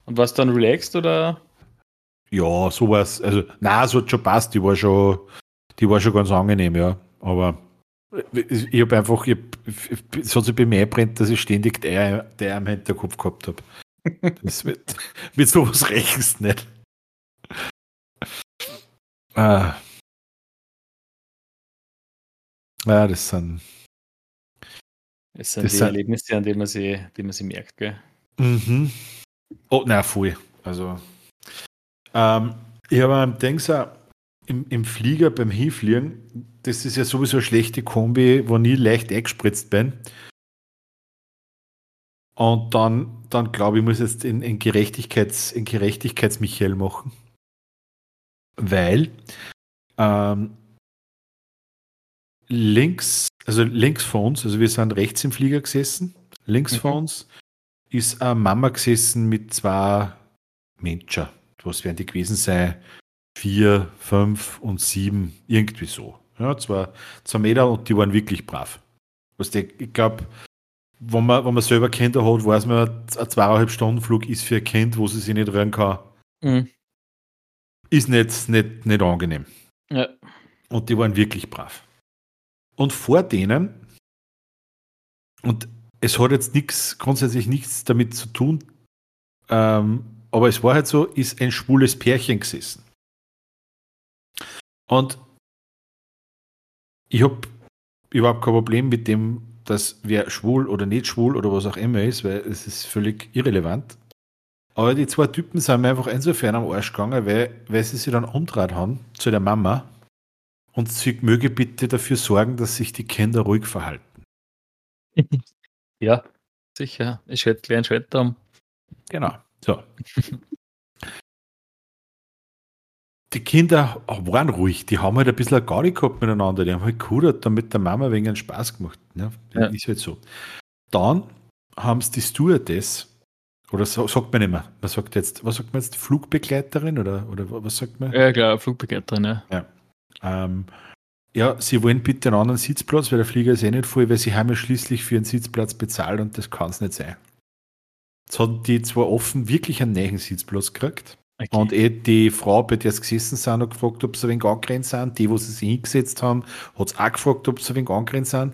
Und was dann relaxed oder? Ja, sowas. Also, nein, so hat schon passt. Die war schon, die war schon ganz angenehm, ja. Aber ich habe einfach, ich, es hat sich bei mir brennt, dass ich ständig der, der am Hinterkopf gehabt habe. [laughs] Das wird, mit sowas rechnest nicht. Ah. Ja, das sind. Das sind das die sind, Erlebnisse, an denen man sie, die man sie merkt, gell? Mhm. Oh, na, voll. Also, ähm, ich habe am Dings im, im Flieger beim Hinfliegen, das ist ja sowieso eine schlechte Kombi, wo nie leicht eingespritzt bin. Und dann, dann glaube ich, muss jetzt in, in, Gerechtigkeits, in Gerechtigkeits-Michael machen. Weil ähm, links, also links vor uns, also wir sind rechts im Flieger gesessen, links mhm. vor uns ist eine Mama gesessen mit zwei Menschen. Was werden die gewesen sein? Vier, fünf und sieben, irgendwie so. Ja, zwei, zwei Meter und die waren wirklich brav. Was ich glaube, wenn man, wenn man selber Kinder hat, weiß man, ein zweieinhalb Stunden Flug ist für ein Kind, wo sie sich nicht rühren kann, mhm. ist nicht, nicht, nicht angenehm. Ja. Und die waren wirklich brav. Und vor denen, und es hat jetzt nichts, grundsätzlich nichts damit zu tun, ähm, aber es war halt so, ist ein schwules Pärchen gesessen. Und ich habe überhaupt kein Problem mit dem, dass wer schwul oder nicht schwul oder was auch immer ist, weil es ist völlig irrelevant. Aber die zwei Typen sind mir einfach insofern am Arsch gegangen, weil, weil sie sich dann umdreht haben zu der Mama und sie möge bitte dafür sorgen, dass sich die Kinder ruhig verhalten. [laughs] Ja, sicher. Ich hätte gleich einen Schwert Genau. So. die Kinder waren ruhig, die haben halt ein bisschen gar nicht gehabt miteinander, die haben halt gehudert, dann mit der Mama wegen einen Spaß gemacht. Ne? Ja. Ist halt so. Dann haben es die Stewardess, oder so, sagt man nicht mehr, man sagt jetzt, was sagt man jetzt, Flugbegleiterin oder, oder was sagt man? Ja, klar, Flugbegleiterin, ja. Ja. Ähm, ja, sie wollen bitte einen anderen Sitzplatz, weil der Flieger ist eh nicht voll, weil sie haben ja schließlich für einen Sitzplatz bezahlt und das kann es nicht sein. Jetzt haben die zwar offen wirklich einen neuen Sitzplatz gekriegt, Okay. Und eh die Frau, bei der sie gesessen sind, hat gefragt, ob sie ein wenig angrenzt sind. Die, wo sie sich hingesetzt haben, hat es auch gefragt, ob sie ein wenig angrenzt sind.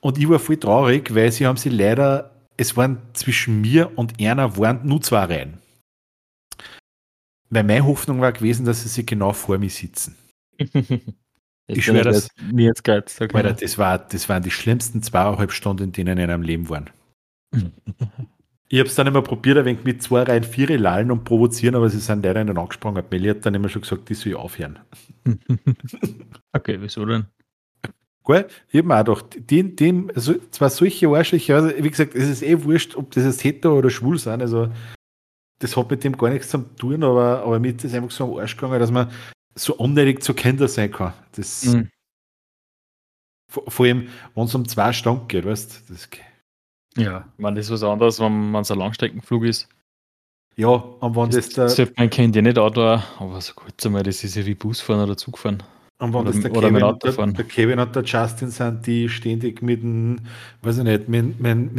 Und ich war voll traurig, weil sie haben sie leider, es waren zwischen mir und einer waren nur zwei Reihen. Weil meine Hoffnung war gewesen, dass sie sich genau vor mir sitzen. [laughs] ich schwöre das. Mir jetzt das, war, das waren die schlimmsten zweieinhalb Stunden, in denen in einem Leben waren. [laughs] Ich habe es dann immer probiert, ein wenig mit zwei Reihen vier lallen und provozieren, aber sie sind leider nicht angesprungen. Melli hat dann immer schon gesagt, die soll ich aufhören. [laughs] okay, wieso denn? Gut, ich habe mir auch gedacht, die, die, also zwar solche Arschlöcher, also wie gesagt, es ist eh wurscht, ob das jetzt hetero oder schwul sind, also das hat mit dem gar nichts zu tun, aber, aber mir ist es einfach so am Arsch gegangen, dass man so unnötig zu Kinder sein kann. Das, mhm. vor, vor, allem, wenn es um zwei Stunden geht, weißt du, das ja, ich meine, das ist was anderes, wenn es ein Langstreckenflug ist. Ja, und wenn das, das der. Man kennt ja nicht Auto, aber so kurz einmal, das ist ja wie Busfahren oder Zugfahren. Und wenn oder, das der Kevin, Auto der, der Kevin und der Justin sind, die ständig mit dem, weiß ich nicht, mit, mit, mit,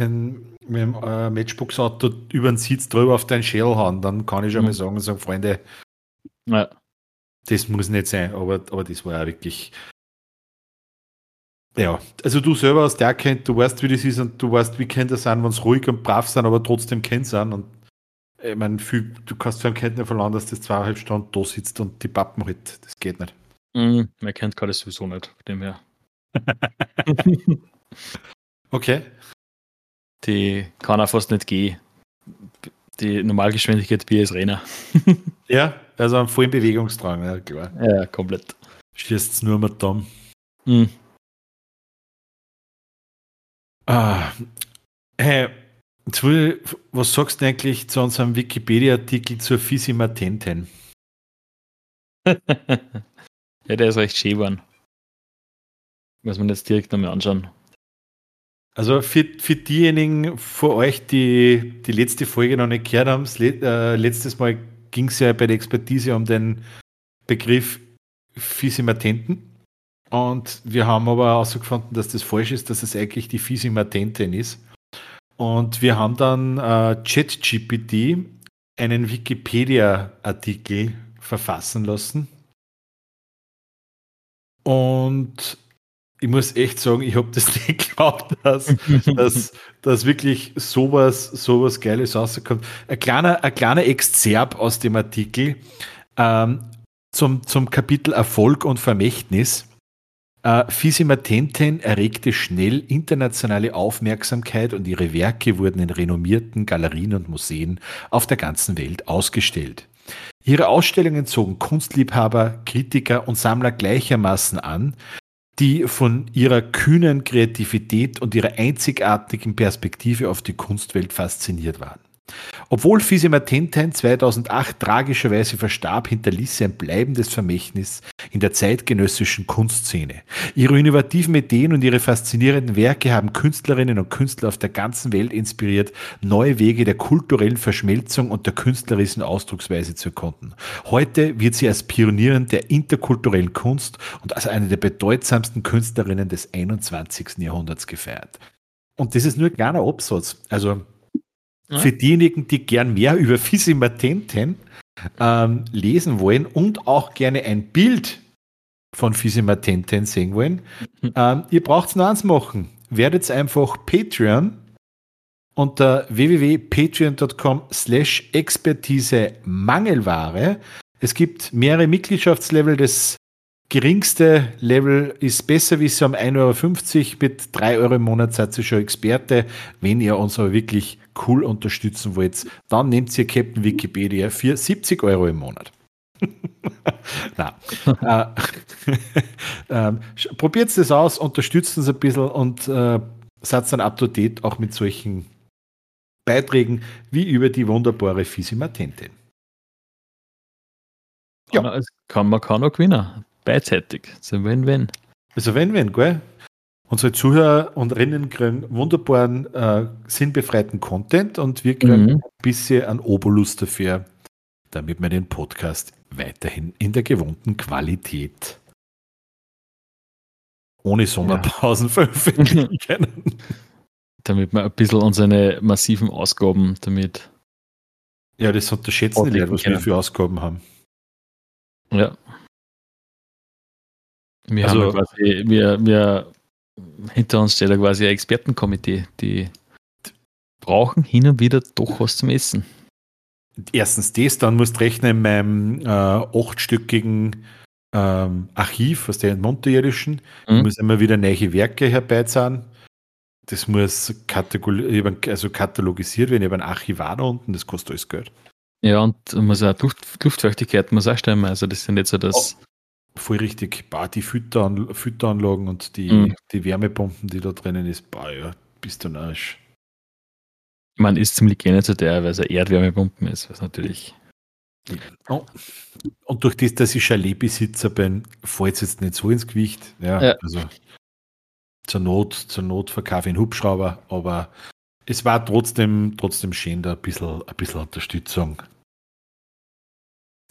mit dem äh, Matchbox-Auto über den Sitz drüber auf deinen Shell hauen, dann kann ich schon mhm. mal sagen, sagen, Freunde, ja. Das muss nicht sein, aber, aber das war ja wirklich ja, also du selber hast der kennt, du weißt, wie das ist und du weißt, wie Kinder sind, wenn sie ruhig und brav sind, aber trotzdem kennt sind und ich meine, du kannst von einem nicht verlangen, dass das zweieinhalb Stunden da sitzt und die Pappen halt. Das geht nicht. Mm, man kennt gerade sowieso nicht, von dem her. [laughs] okay. Die kann auch fast nicht gehen. Die Normalgeschwindigkeit wie als Renner. [laughs] ja, also einen vollen Bewegungsdrang, ja klar. Ja, komplett. Schießt nur mit Tom. Mhm. Ah, hey, was sagst du eigentlich zu unserem Wikipedia-Artikel zur Fisimatenten? [laughs] ja, der ist recht schön geworden. Muss man jetzt direkt nochmal anschauen. Also für, für diejenigen von euch, die die letzte Folge noch nicht gehört haben, äh, letztes Mal ging es ja bei der Expertise um den Begriff Fisimatenten. Und wir haben aber herausgefunden, dass das falsch ist, dass es eigentlich die Fisimatenten ist. Und wir haben dann äh, ChatGPT einen Wikipedia-Artikel verfassen lassen. Und ich muss echt sagen, ich habe das [laughs] nicht geglaubt, dass, dass, dass wirklich sowas, sowas Geiles rauskommt. Ein kleiner, ein kleiner Exzerp aus dem Artikel ähm, zum, zum Kapitel Erfolg und Vermächtnis. Äh, Fisima Tenten erregte schnell internationale Aufmerksamkeit und ihre Werke wurden in renommierten Galerien und Museen auf der ganzen Welt ausgestellt. Ihre Ausstellungen zogen Kunstliebhaber, Kritiker und Sammler gleichermaßen an, die von ihrer kühnen Kreativität und ihrer einzigartigen Perspektive auf die Kunstwelt fasziniert waren. Obwohl Fisima Tintin 2008 tragischerweise verstarb, hinterließ sie ein bleibendes Vermächtnis in der zeitgenössischen Kunstszene. Ihre innovativen Ideen und ihre faszinierenden Werke haben Künstlerinnen und Künstler auf der ganzen Welt inspiriert, neue Wege der kulturellen Verschmelzung und der künstlerischen Ausdrucksweise zu erkunden. Heute wird sie als Pionierin der interkulturellen Kunst und als eine der bedeutsamsten Künstlerinnen des 21. Jahrhunderts gefeiert. Und das ist nur ein kleiner Absatz. Also ja. Für diejenigen, die gern mehr [laughs] über Fisimatenten ähm, lesen wollen und auch gerne ein Bild von Fisimatenten sehen wollen, mhm. ähm, ihr braucht es nur eins machen. Werdet einfach Patreon unter www.patreon.com slash Expertise Mangelware. Es gibt mehrere Mitgliedschaftslevel. Das geringste Level ist besser wie so um 1,50 Euro. Mit 3 Euro im Monat seid ihr schon Experte. Wenn ihr uns aber wirklich cool unterstützen wollt, dann nehmt ihr Captain Wikipedia für 70 Euro im Monat. [laughs] äh, [laughs] äh, Probiert es aus, unterstützt uns ein bisschen und äh, seid dann up to date auch mit solchen Beiträgen wie über die wunderbare Fisimatente. Ja. Es kann, man kann auch gewinnen. Beidseitig. So Win-Win. Also Win-Win, gell? Unsere Zuhörer und Rinnen kriegen wunderbaren, äh, sinnbefreiten Content und wir kriegen mhm. ein bisschen an Obolus dafür, damit wir den Podcast weiterhin in der gewohnten Qualität ohne Sommerpausen ja. veröffentlichen [laughs] können. damit wir ein bisschen unsere massiven Ausgaben damit. Ja, das unterschätzen die Leute, was können. wir für Ausgaben haben. Ja. Wir also, haben quasi, wir, wir hinter uns steht ja quasi ein Expertenkomitee, die brauchen hin und wieder doch was zum Essen. Erstens das, dann musst du rechnen in meinem äh, achtstöckigen ähm, Archiv aus der Monterirdischen. Mhm. muss immer wieder neue Werke herbeizahlen. Das muss also katalogisiert werden. Ich habe ein Archivar da unten, das kostet alles Geld. Ja, und muss auch Luft, Luftfeuchtigkeit muss auch stimmen. Also das ist ja nicht so, dass. Voll richtig. Bah, die Fütteran Fütteranlagen und die, mhm. die Wärmepumpen, die da drinnen ist, bah, ja, bist du narsch. Man ist ziemlich gerne zu der, weil es eine Erdwärmepumpen ist, was natürlich. Oh. Und durch das, dass ich Chaletbesitzer bin, fällt es jetzt nicht so ins Gewicht. Ja, ja. also zur Not, zur Not verkaufe ich einen Hubschrauber, aber es war trotzdem, trotzdem schön, da ein bisschen, ein bisschen Unterstützung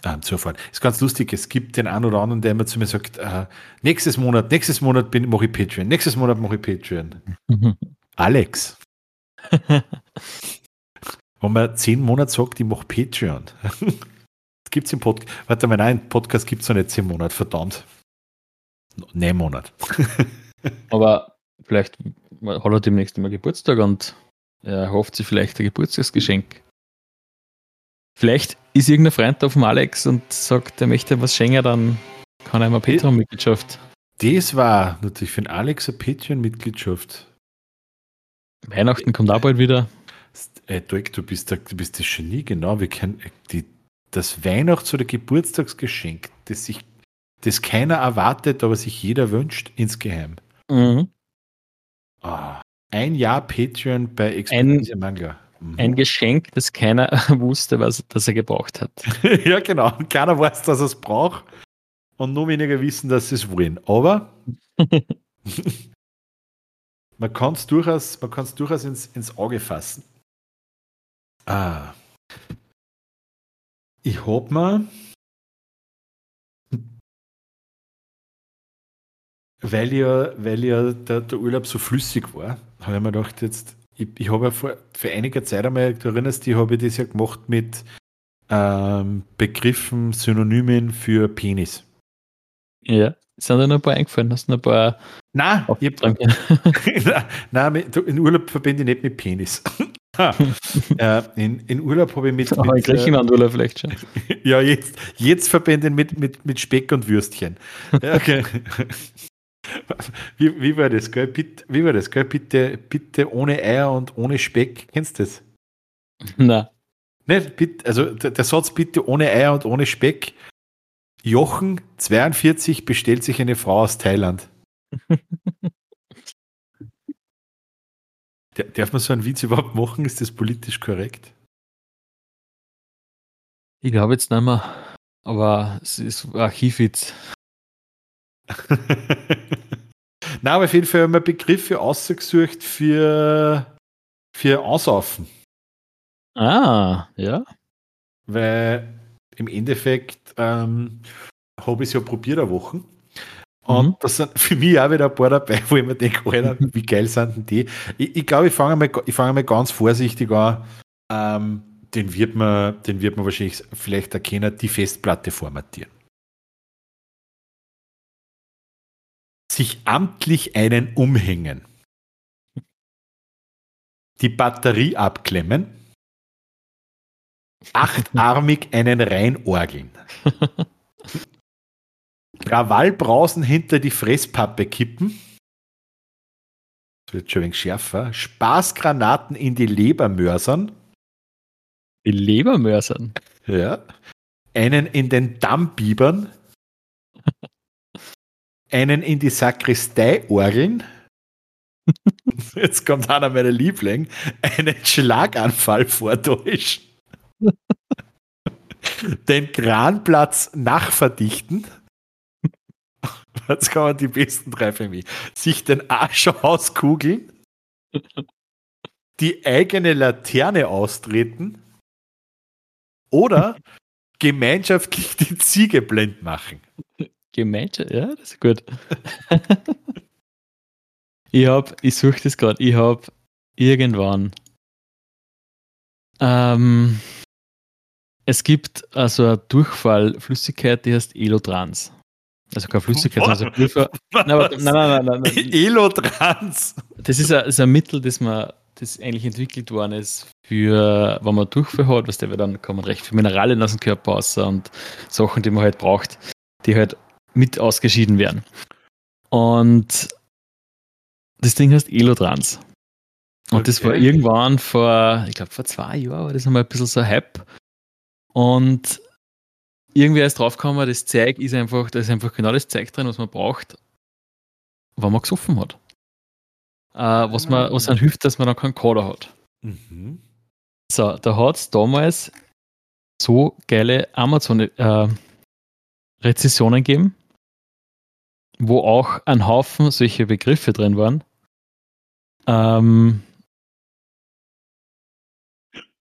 ähm, zu erfahren. Ist ganz lustig, es gibt den einen oder anderen, der immer zu mir sagt, äh, nächstes Monat, nächstes Monat mache ich Patreon, nächstes Monat mache ich Patreon. [laughs] Alex. Wenn man zehn Monate sagt, ich mache Patreon. [laughs] gibt es im Podcast, warte mal, nein, Podcast gibt es noch nicht zehn Monate, verdammt. Nein, Monat. [laughs] Aber vielleicht hat er demnächst immer Geburtstag und er hofft sich vielleicht ein Geburtstagsgeschenk. Vielleicht ist irgendein Freund auf dem Alex und sagt, er möchte was schenken, dann kann er mal Patreon-Mitgliedschaft. Das war natürlich für den Alex eine Patreon-Mitgliedschaft. Weihnachten kommt auch bald wieder. Ey, Dirk, du bist, da, du bist das Genie, genau. Wir können die, das Weihnachts- oder Geburtstagsgeschenk, das, sich, das keiner erwartet, aber sich jeder wünscht, insgeheim. Mhm. Ah, ein Jahr Patreon bei Expertise Mangler. Mhm. Ein Geschenk, das keiner [laughs] wusste, was das er gebraucht hat. [laughs] ja, genau. Keiner weiß, dass er es braucht und nur weniger wissen, dass sie es wollen. Aber [laughs] man kann es durchaus, man kann's durchaus ins, ins Auge fassen. Ah. Ich hab mal, weil ja, weil ja der, der Urlaub so flüssig war, habe ich mir gedacht, jetzt, ich, ich habe ja vor, für einige Zeit einmal, du erinnerst dich, habe ich das ja gemacht mit ähm, Begriffen, Synonymen für Penis. Ja, sind da noch ein paar eingefallen? Hast du noch ein paar. Nein, ich hab, [laughs] nein, nein, in Urlaub verbinde ich nicht mit Penis. [laughs] äh, in, in, Urlaub habe ich mit. [laughs] Aber mit, in Griechenland Urlaub vielleicht schon. ja, jetzt, jetzt verbinde ich mit, mit, mit Speck und Würstchen. Okay. Wie, wie war das, gell? Bitte, wie war das, gell? Bitte, bitte ohne Eier und ohne Speck. Kennst du das? Nein. Nicht, bitte, also der, der Satz bitte ohne Eier und ohne Speck. Jochen, 42, bestellt sich eine Frau aus Thailand. [laughs] Darf man so einen Witz überhaupt machen? Ist das politisch korrekt? Ich glaube jetzt nicht mehr. Aber es ist Archivwitz. [laughs] Na, aber auf jeden Fall haben wir Begriffe ausgesucht für, für Aussaufen. Ah, ja. Weil im Endeffekt ähm, habe ich es ja probiert eine Woche. Und mhm. das sind für mich auch wieder ein paar dabei, wo ich mir denke, Alter, wie geil sind denn die? Ich, ich glaube, ich fange mal, fang mal ganz vorsichtig an. Ähm, den, wird man, den wird man wahrscheinlich vielleicht erkennen, die Festplatte formatieren. Sich amtlich einen umhängen. Die Batterie abklemmen. [laughs] Achtarmig einen reinorgeln. Krawallbrausen hinter die Fresspappe kippen. Das wird schon ein wenig schärfer. Spaßgranaten in die Leber mörsern. Die Leber mörsern? Ja. Einen in den Damm biebern. Einen in die Sakristei orgeln. [laughs] Jetzt kommt einer meiner Liebling. Einen Schlaganfall vortäuschen. [laughs] den Kranplatz nachverdichten. [laughs] Jetzt kommen die besten drei für mich. Sich den Arsch auskugeln, die eigene Laterne austreten oder gemeinschaftlich die Ziege blind machen. Gemeinschaft, ja, das ist gut. [laughs] ich hab, ich suche das gerade, ich habe irgendwann ähm, es gibt also eine Durchfallflüssigkeit, die heißt Elotrans. Also keine Flüssigkeit, sondern also Pulver. [laughs] Nein, nein, nein, nein, nein. Elotrans. Das ist ein, ist ein Mittel, das man das eigentlich entwickelt worden ist für, wenn man Durchfall hat, was der dann kann man recht viel Mineralien aus dem Körper raus und Sachen, die man halt braucht, die halt mit ausgeschieden werden. Und das Ding heißt Elotrans. Und okay. das war irgendwann vor, ich glaube vor zwei Jahren war das nochmal ein bisschen so Hype. Und irgendwer ist draufgekommen, das Zeug ist einfach, da ist einfach genau das Zeug drin, was man braucht, wenn man gesoffen hat. Äh, was, man, was einem hilft, dass man dann keinen Kader hat. Mhm. So, da hat es damals so geile Amazon-Rezessionen äh, gegeben, wo auch ein Haufen solche Begriffe drin waren. Ähm,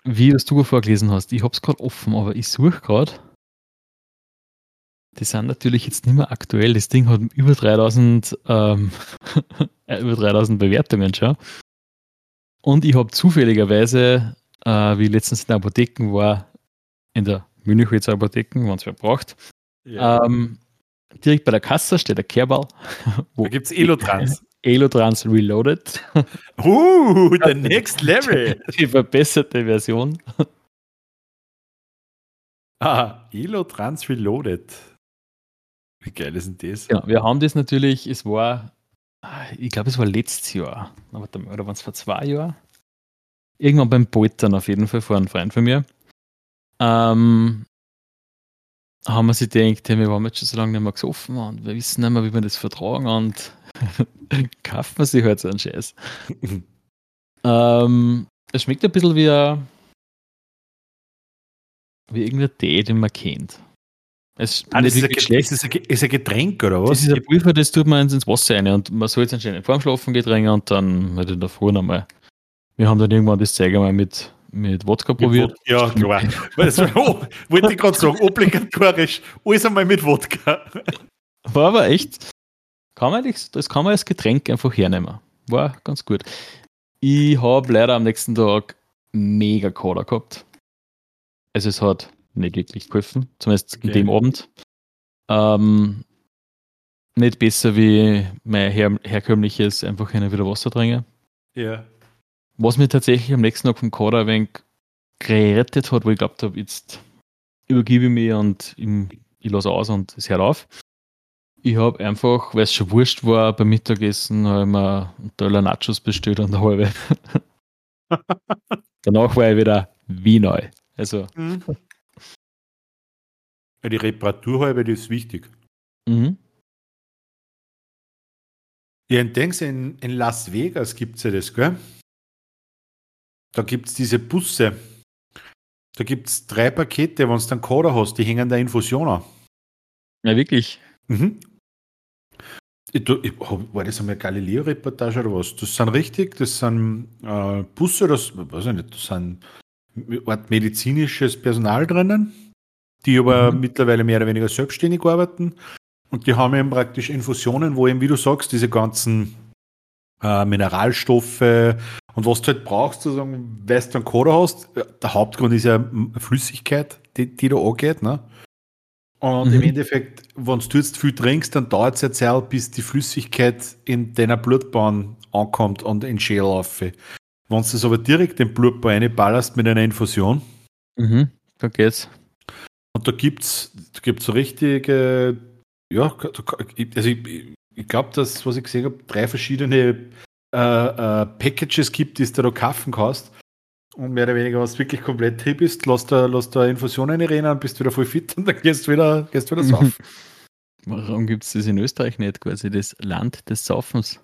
wie das du vorgelesen hast. Ich habe es gerade offen, aber ich suche gerade. Die sind natürlich jetzt nicht mehr aktuell. Das Ding hat über 3000, ähm, [laughs] äh, über 3000 Bewertungen schon. Und ich habe zufälligerweise, äh, wie letztens in der Apotheken war, in der Münchwitzer Apotheken, wenn es wer braucht, ja. ähm, direkt bei der Kasse steht der Kerbal. Da gibt es Elotrans. [laughs] Elotrans Reloaded. Uh, the [laughs] next level. Die verbesserte Version. Ah, Elo Trans Reloaded. Wie geil ist denn das? Ja, wir haben das natürlich, es war, ich glaube, es war letztes Jahr, oder waren es vor zwei Jahren? Irgendwann beim Poltern auf jeden Fall vor einem Freund von mir. Ähm, haben wir sich gedacht, hey, wir waren jetzt schon so lange nicht mehr gesoffen und wir wissen nicht mehr, wie wir das vertragen und [laughs] kaufen wir sich halt so einen Scheiß. [laughs] ähm, es schmeckt ein bisschen wie, ein, wie irgendein Tee, den man kennt. Es ah, das ist, ein, ist, ein, ist ein Getränk oder was? Das ist ein Pulver, das tut man ins Wasser rein und man soll es anscheinend vorm Schlafen Getränke und dann halt in der Früh nochmal. Wir haben dann irgendwann das Zeug einmal mit, mit Wodka probiert. Ja, klar. [laughs] das oh, wollte ich gerade sagen, obligatorisch. Alles einmal mit Wodka. War aber echt, kann man das kann man als Getränk einfach hernehmen. War ganz gut. Ich habe leider am nächsten Tag mega Cola gehabt. Also es hat nicht wirklich geholfen, zumindest okay. in dem Abend. Ähm, nicht besser wie mein her herkömmliches einfach hin wieder Wasser trinken. Ja. Was mir tatsächlich am nächsten Tag vom Kader ein wenig gerettet hat, wo ich glaubt habe, jetzt übergebe ich mich und ich, ich lasse aus und es hört auf. Ich habe einfach, weil es schon wurscht war, beim Mittagessen habe ich mir einen Teller Nachos bestellt und eine halbe. [laughs] Danach war ich wieder wie neu. Also. Mhm. Ja, die Reparaturhalbe, die ist wichtig. Mhm. Ja, in, in, in Las Vegas gibt es ja das, gell? Da gibt es diese Busse. Da gibt es drei Pakete, wenn du dann Coder hast, die hängen der Infusion an. Ja, wirklich. Mhm. Ich, ich, war das einmal Galileo-Reportage oder was? Das sind richtig, das sind äh, Busse, das weiß ich nicht, das sind Art medizinisches Personal drinnen, die aber mhm. mittlerweile mehr oder weniger selbstständig arbeiten. Und die haben eben praktisch Infusionen, wo eben, wie du sagst, diese ganzen äh, Mineralstoffe und was du halt brauchst, sozusagen, weil du einen Coder hast, der Hauptgrund ist ja Flüssigkeit, die, die da angeht. Ne? Und mhm. im Endeffekt, wenn du jetzt viel trinkst, dann dauert es ja Zeit, bis die Flüssigkeit in deiner Blutbahn ankommt und in Schädel auf. Wenn du das aber direkt in den Blutbahn reinballerst mit einer Infusion, mhm, dann geht's. Und da gibt es da gibt's so richtige, ja, also ich, ich glaube, dass, was ich gesehen habe, drei verschiedene äh, äh, Packages gibt, die du da kaufen kannst. Und mehr oder weniger, was du wirklich komplett hip bist, lass da, lass da Infusionen rein, bist wieder voll fit und dann gehst du wieder, gehst wieder saufen. [laughs] Warum gibt es das in Österreich nicht, quasi das Land des Saufens?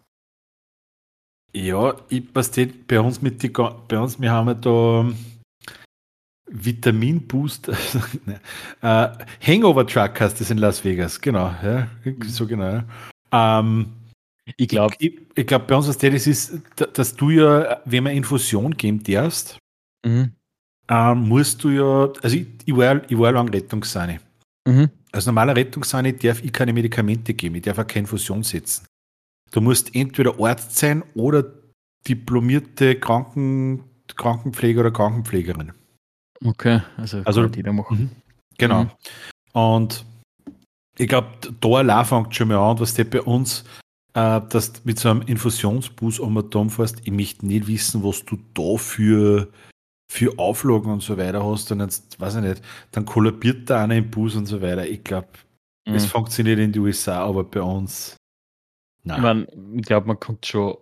Ja, ich passt bei uns mit die, bei uns, wir haben ja da Vitamin Boost, [laughs] äh, Hangover Truck heißt das in Las Vegas, genau, ja, so genau. Ähm, ich glaube, ich, ich glaube, bei uns was das ist, dass du ja, wenn man Infusion geben darfst, mhm. ähm, musst du ja, also ich, ich, war, ich war lang Rettungsseine. Mhm. Als normaler Rettungsseine darf ich keine Medikamente geben, ich darf auch keine Infusion setzen. Du musst entweder Arzt sein oder diplomierte Kranken, Krankenpfleger oder Krankenpflegerin. Okay, also, also die da machen. Mhm. Genau. Mhm. Und ich glaube, da allein fängt schon mal an, was der bei uns, äh, dass du mit so einem Infusionsbus um den fährst, ich möchte nicht wissen, was du da für, für Auflagen und so weiter hast. Und jetzt, weiß ich nicht, dann kollabiert da einer im Bus und so weiter. Ich glaube, mhm. es funktioniert in den USA, aber bei uns. Nein. Ich, mein, ich glaube, man kommt schon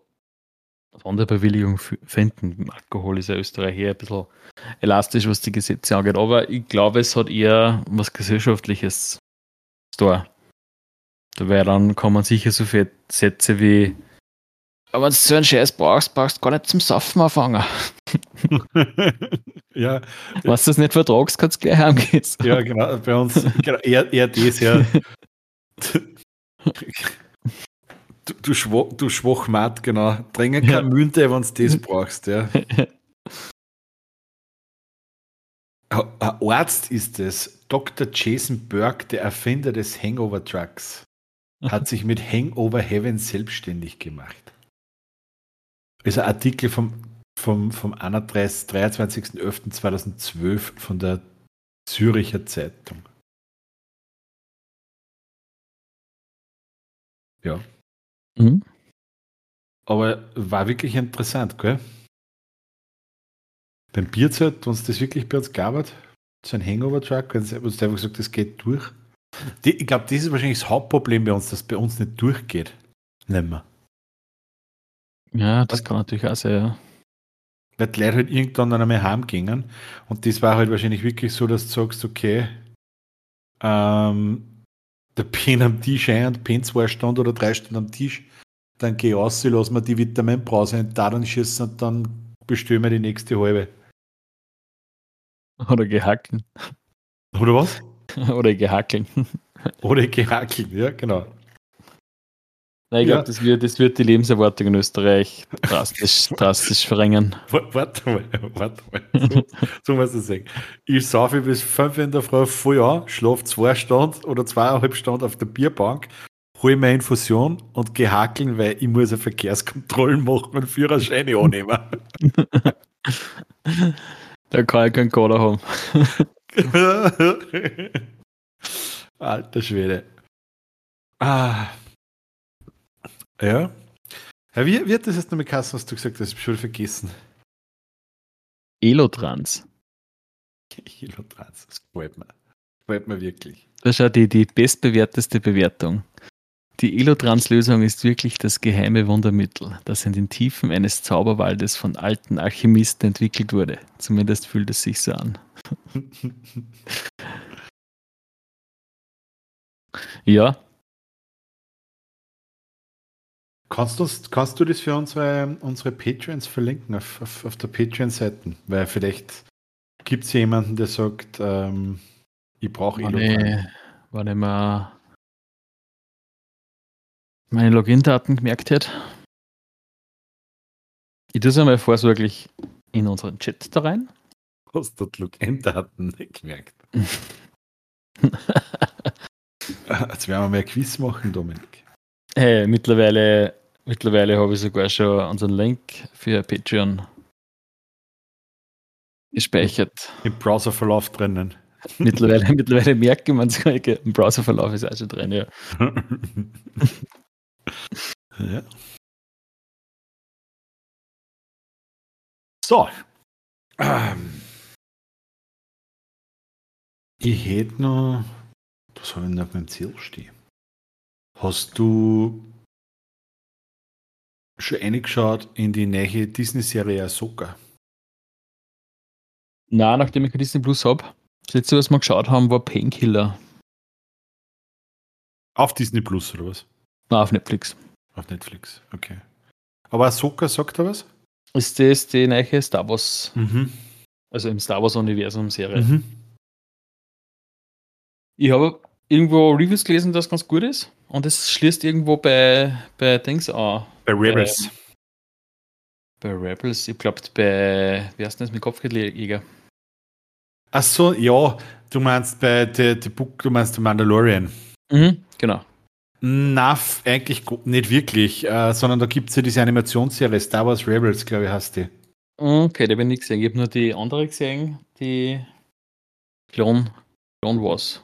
Sonderbewilligung finden. Alkohol ist ja Österreich eher ein bisschen elastisch, was die Gesetze angeht. Aber ich glaube, es hat eher was Gesellschaftliches da. Dabei dann kann man sicher so viele Sätze wie aber wenn du so einen Scheiß brauchst, brauchst du gar nicht zum Saufen anfangen. [laughs] ja. Wenn du das nicht vertragst, kannst du gleich heimgehen. Ja, genau. Bei uns genau, eher, eher das, ja. Du, du, schwach, du Schwachmat, genau. Dringen keine ja. Münte, wenn du das brauchst, ja. [laughs] Ein Arzt ist es. Dr. Jason Burke, der Erfinder des Hangover Trucks, hat sich mit Hangover Heaven selbstständig gemacht. Das ist ein Artikel vom, vom, vom 23.11.2012 von der Züricher Zeitung. Ja. Mhm. Aber war wirklich interessant, gell? Beim Bierzelt, wenn es das wirklich bei uns gab, So ein Hangover-Truck, wo du einfach gesagt das geht durch. Die, ich glaube, das ist wahrscheinlich das Hauptproblem bei uns, dass bei uns nicht durchgeht. Nicht mehr. Ja, das kann natürlich auch sein, ja. Weil die Leute halt irgendwann dann einmal heimgingen. Und das war halt wahrscheinlich wirklich so, dass du sagst, okay, ähm, der Pen am Tisch ein und Pen zwei Stunden oder drei Stunden am Tisch, dann geh aus, lass mir die Vitaminbrause in da dann schießen und dann bestellen wir die nächste halbe. Oder gehackeln. Oder was? [laughs] Oder gehackeln. [laughs] Oder gehackeln, ja, genau. Nein, ich Ja. glaube, das, wird, das wird die Lebenserwartung in Österreich drastisch, [laughs] drastisch verringern. Wa- Warte mal, warte mal. So, so muss ich sagen. Ich saufe bis fünf in der Früh voll an, schlafe zwei Stunden oder zweieinhalb Stunden auf der Bierbank, hole mir Infusion und gehe hackeln, weil ich muss eine Verkehrskontrollen machen und Führerscheine annehmen. Da kann ich keinen Kader haben. [laughs] Alter Schwede. Ah. Ja. ja wie, wie hat das jetzt noch mit Kassen, was du gesagt hast? Ich schon vergessen. Elotrans. [laughs] Kilotrans, das gefällt mir. Gefällt mir wirklich. Das ist ja die, die bestbewerteste Bewertung. Die Elotrans-Lösung ist wirklich das geheime Wundermittel, das in den Tiefen eines Zauberwaldes von alten Alchemisten entwickelt wurde. Zumindest fühlt es sich so an. [laughs] Ja, Kannst, kannst du das für unsere, unsere Patreons verlinken auf, auf, auf der Patreon-Seite? Weil vielleicht gibt es jemanden, der sagt, ähm, ich brauche wenn Elotran. ich, wenn ich mir meine Login-Daten gemerkt hätte. Ich tue es einmal vorsorglich in unseren Chat da rein. Hast du die Login-Daten nicht gemerkt? [laughs] Jetzt werden wir mal ein Quiz machen, Dominik. Hey, mittlerweile, mittlerweile habe ich sogar schon unseren Link für Patreon gespeichert. Im Browserverlauf drinnen. [laughs] [laughs] mittlerweile, mittlerweile merke man es, im Browserverlauf ist auch schon drin, ja. Ja. So. Ähm. Ich hätte noch. Was habe ich denn auf meinem Ziel stehen? Hast du schon reingeschaut in die neue Disney-Serie Ahsoka? Na, nachdem ich kein Disney Plus habe, das letzte, was wir geschaut haben, war Painkiller. Auf Disney Plus oder was? Na, auf Netflix. Auf Netflix, okay. Aber Ahsoka sagt er was? Ist das die neue Star Wars, Mhm. also im Star Wars-Universum Serie? mhm. Ich habe irgendwo Reviews gelesen, das ganz gut ist. Und es schließt irgendwo bei, bei Dings an. Bei Rebels. Bei Rebels, ich glaube bei, wie heißt denn das mit Kopfgeldjäger? Ach so, ja, du meinst bei der, der Book, du meinst The Mandalorian. Mhm, genau. Na, eigentlich nicht wirklich, äh, sondern da gibt es ja diese Animationsserie Star Wars Rebels, glaube ich, heißt die. Okay, da habe ich nicht gesehen. Ich habe nur die andere gesehen, die Clone, Clone Wars,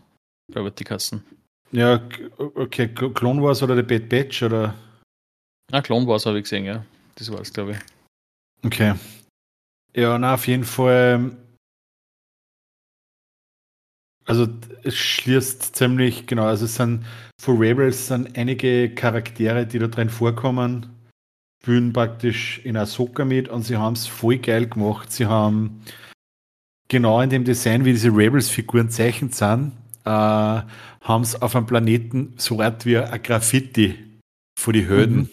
glaube ich, die Kassen. Ja, okay, Clone Wars oder The Bad Batch oder. Ah, Clone Wars habe ich gesehen, ja. Das war es, glaube ich. Okay. Ja, na, auf jeden Fall. Also, es schließt ziemlich, genau, also es sind für Rebels sind einige Charaktere, die da drin vorkommen, spielen praktisch in Ahsoka mit und sie haben es voll geil gemacht. Sie haben genau in dem Design, wie diese Rebels-Figuren zeichnet sind, äh, haben es auf einem Planeten so Art wie ein Graffiti vor die Hürden. Mhm.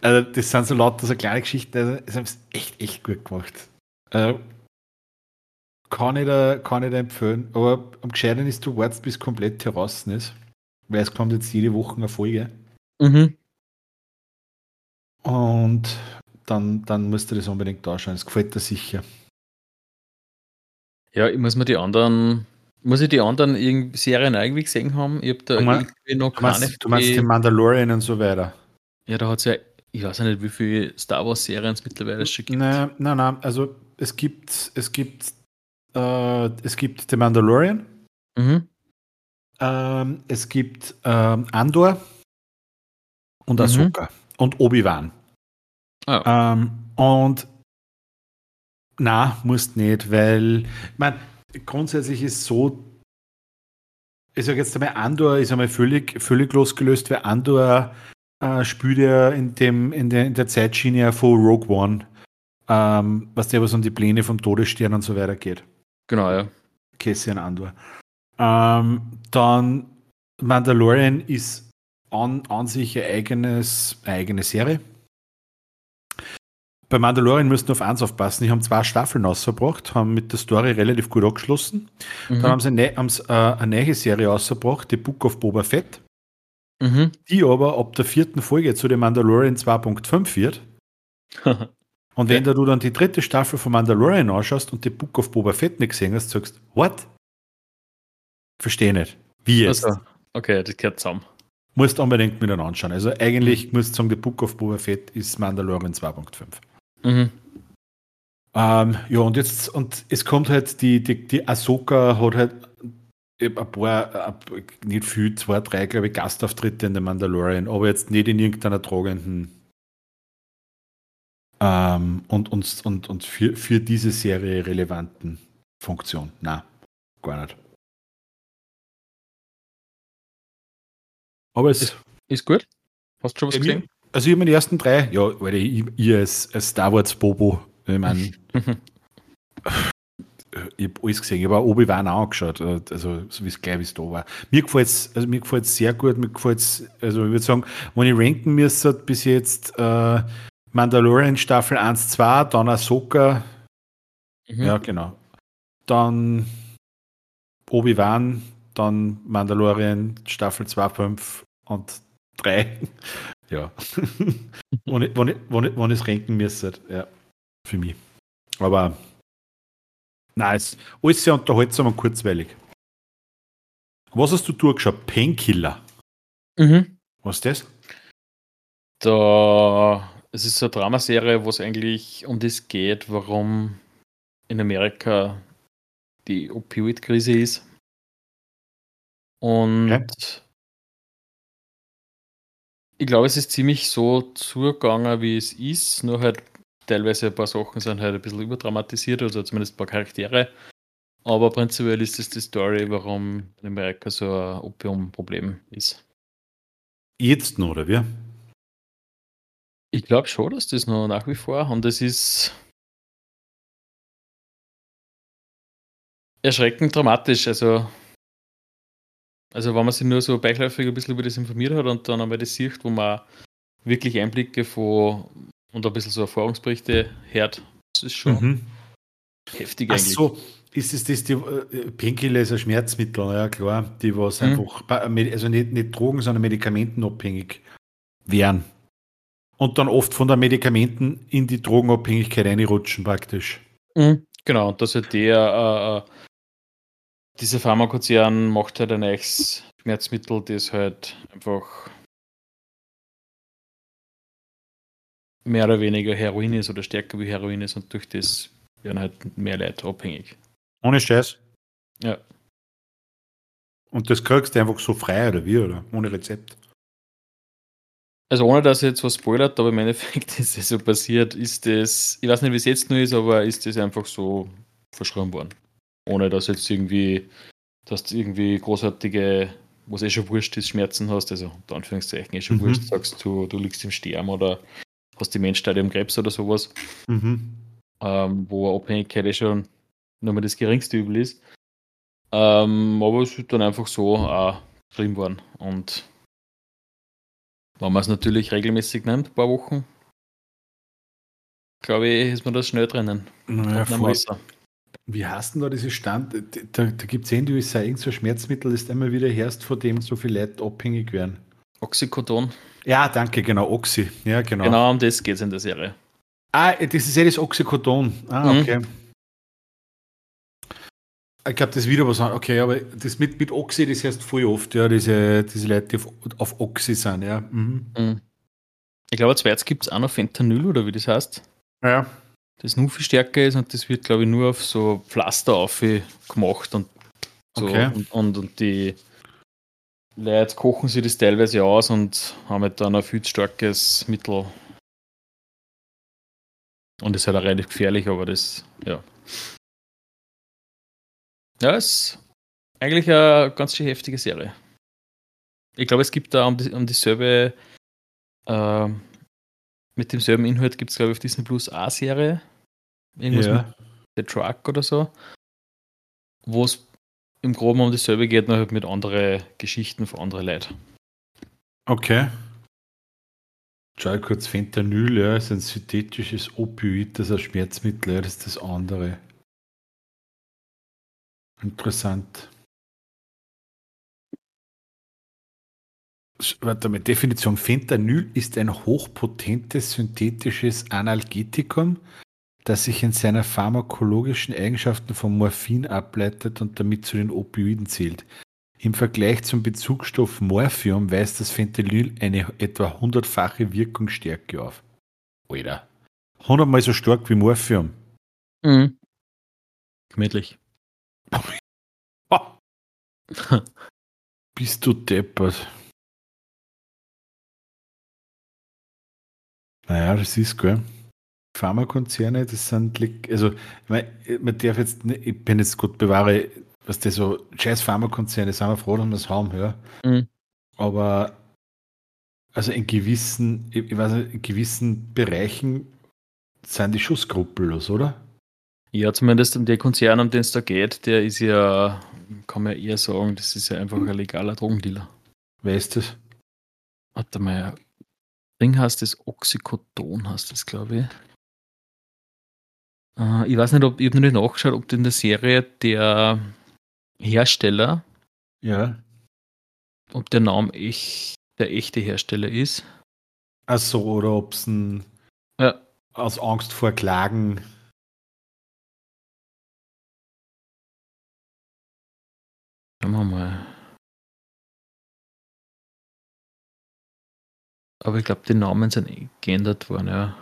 Also, das sind so lauter so kleine Geschichten, also, sie haben es echt, echt gut gemacht. Äh, kann ich, da, kann ich da empfehlen, aber am gescheiten ist, du wartest, bis komplett draußen ist, weil es kommt jetzt jede Woche eine Folge Mhm. und dann, dann musst du das unbedingt anschauen, es gefällt dir sicher. Ja, ich muss mir die anderen, muss ich die anderen irgendwie Serien irgendwie gesehen haben? Ich habe da Du mein- irgendwie noch Du meinst, keine. du meinst die- den Mandalorian und so weiter. ja, da hat es ja, ich weiß ja nicht, wie viele Star Wars Serien es mittlerweile schon gibt. Nein, nein, nein, also es gibt, es gibt, äh, es gibt den Mandalorian, Mhm. ähm, es gibt ähm, Andor und Mhm. Ahsoka und Obi-Wan. Ah, Ähm, und na, musst nicht, weil, ich mein, grundsätzlich ist so, ich sage jetzt einmal, Andor ist einmal völlig, völlig losgelöst, weil Andor äh, spielt ja in, dem, in, der, in der Zeitschiene von Rogue One, ähm, was der was um die Pläne vom Todesstern und so weiter geht. Genau, ja. Cassian Andor. Ähm, dann Mandalorian ist an, an sich eine, eigenes, eine eigene Serie. Bei Mandalorian müssen wir auf eins aufpassen. Die haben zwei Staffeln ausgebracht, haben mit der Story relativ gut abgeschlossen. Mhm. Dann haben sie eine, haben sie, äh, eine neue Serie ausgebracht, The Book of Boba Fett. Mhm. Die aber ab der vierten Folge zu dem Mandalorian 2.5 wird. [laughs] und wenn ja. du dann die dritte Staffel von Mandalorian anschaust und The Book of Boba Fett nicht gesehen hast, sagst du, what? Verstehe nicht. Wie jetzt? Also, okay, das gehört zusammen. Musst unbedingt mit anschauen. Also eigentlich mhm. musst du sagen, The Book of Boba Fett ist Mandalorian 2.5. Mhm. Ähm, ja, und jetzt, und es kommt halt, die, die, die Ahsoka hat halt ein paar, nicht viel, zwei, drei, glaube ich, Gastauftritte in der Mandalorian, aber jetzt nicht in irgendeiner tragenden ähm, und, und, und, und für, für diese Serie relevanten Funktion. Na, gar nicht. Aber es ist, ist gut. Hast du schon was gesehen? Also ich habe meine ersten drei, ja, weil ich, ich als, als Star Wars Bobo, ich meine, [laughs] ich habe alles gesehen, ich habe auch Obi-Wan angeschaut, also so wie es gleich es da war. Mir gefällt es also mir gefällt's sehr gut, mir gefällt es, also ich würde sagen, wenn ich ranken müsste, bis jetzt äh, Mandalorian Staffel 1, 2, dann Ahsoka, mhm. ja genau, dann Obi-Wan, dann Mandalorian Staffel 2, 5 und 3 [laughs] ja. [laughs] wenn, ich, ich es ranken müsste, ja, für mich. Aber nice. Alles sehr unterhaltsam und kurzweilig. Was hast du durchgeschaut? Painkiller. Mhm. Was ist das? Da, es ist so eine Dramaserie, wo es eigentlich um das geht, warum in Amerika die Opioid-Krise ist. Und okay ich glaube, es ist ziemlich so zugegangen, wie es ist, nur halt teilweise ein paar Sachen sind halt ein bisschen überdramatisiert, also zumindest ein paar Charaktere. Aber prinzipiell ist es die Story, warum in Amerika so ein Opiumproblem ist. Jetzt noch, oder wie? Ich glaube schon, dass das noch nach wie vor und es ist erschreckend dramatisch. Also also wenn man sich nur so beiläufig ein bisschen über das informiert hat und dann einmal das sieht, wo man wirklich Einblicke von und ein bisschen so Erfahrungsberichte hört, das ist schon mhm. heftig eigentlich. Ach so, ist es das, die äh, Painkiller ist ein Schmerzmittel, ja klar, die was mhm. einfach, also nicht, nicht Drogen, sondern medikamentenabhängig wären. Und dann oft von der Medikamenten in die Drogenabhängigkeit reinrutschen praktisch. Mhm. Genau, dass halt der äh, dieser Pharmakonzern macht halt ein neues Schmerzmittel, das halt einfach mehr oder weniger Heroin ist oder stärker wie Heroin ist und durch das werden halt mehr Leute abhängig. Ohne Scheiß? Ja. Und das kriegst du einfach so frei oder wie, oder? Ohne Rezept? Also ohne dass jetzt was spoilert, aber im Endeffekt [laughs] ist es so passiert, ist das, ich weiß nicht, wie es jetzt nur ist, aber ist das einfach so verschrieben worden ohne dass jetzt irgendwie, dass du irgendwie großartige, was eh schon wurscht ist, Schmerzen hast, also unter Anführungszeichen eh schon mhm. wurscht, sagst du, du liegst im Sterben oder hast die Menschstadium Krebs oder sowas, mhm. ähm, wo Abhängigkeit eh schon nur mal das geringste Übel ist. Ähm, aber es ist dann einfach so auch geschrieben worden. Und wenn man es natürlich regelmäßig nimmt, ein paar Wochen, glaube ich, ist man das schnell drinnen. Naja, wie heißt denn da diese Stand? Da, da gibt es eh den USA irgend so ein Schmerzmittel, das immer wieder herrscht, von dem so viele Leute abhängig werden. Oxycodon. Ja, danke, genau, Oxy. Ja, genau. Genau um das geht es in der Serie. Ah, das ist ja das Oxycodon. Ah, mhm. okay. Mhm. Ich glaube, das ist wieder was Okay, aber das mit, mit Oxy, das heißt voll oft, ja, diese, diese Leute, die auf, auf Oxy sind, ja. Mhm. Mhm. Ich glaube, zweites gibt es auch noch Fentanyl, oder wie das heißt. Ja das nur viel stärker ist und das wird, glaube ich, nur auf so Pflaster aufgemacht und so. Okay. Und, und, und, die Leute kochen sich das teilweise aus und haben halt dann ein viel starkes Mittel. Und das ist halt auch relativ gefährlich, aber das, ja. Ja, ist eigentlich eine ganz schön heftige Serie. Ich glaube, es gibt da um, die, um dieselbe, äh, mit demselben Inhalt gibt es, glaube ich, auf Disney Plus A-Serie. Irgendwas Ja. mit The Truck oder so. Wo es im Groben um dasselbe geht, nur halt mit anderen Geschichten von anderen Leuten. Okay. Schau kurz, Fentanyl, ja, ist ein synthetisches Opioid, das ist ein Schmerzmittel, das ist das andere. Interessant. Warte mal, Definition. Fentanyl ist ein hochpotentes synthetisches Analgetikum, das sich in seiner pharmakologischen Eigenschaften von Morphin ableitet und damit zu den Opioiden zählt. Im Vergleich zum Bezugsstoff Morphium weist das Fentanyl eine etwa hundertfache Wirkungsstärke auf. Alter. Hundertmal so stark wie Morphium. Mhm. Gemütlich. [laughs] Bist du deppert. Naja, das ist geil. Pharmakonzerne, das sind, also, ich mein, man darf jetzt, nicht- ich bin jetzt gut bewahre, was das so, scheiß Pharmakonzerne, sind wir froh, dass wir es haben, ja. Mhm. Aber, also in gewissen, ich ich weiß nicht, in gewissen Bereichen sind die schon skrupellos, oder? Ja, zumindest um den Konzern, um den es da geht, der ist ja, kann man eher sagen, das ist ja einfach ein legaler Drogendealer. Weißt du das? Warte mal, Ding heißt das Oxycodon, heißt das, glaube ich. Äh, ich weiß nicht, ob, ich habe noch nicht nachgeschaut, ob in der Serie der Hersteller, Ja. ob der Name echt der echte Hersteller ist. Ach so, oder ob es ein Ja. aus Angst vor Klagen. Schauen wir mal. Aber ich glaube, die Namen sind eh geändert worden, ja.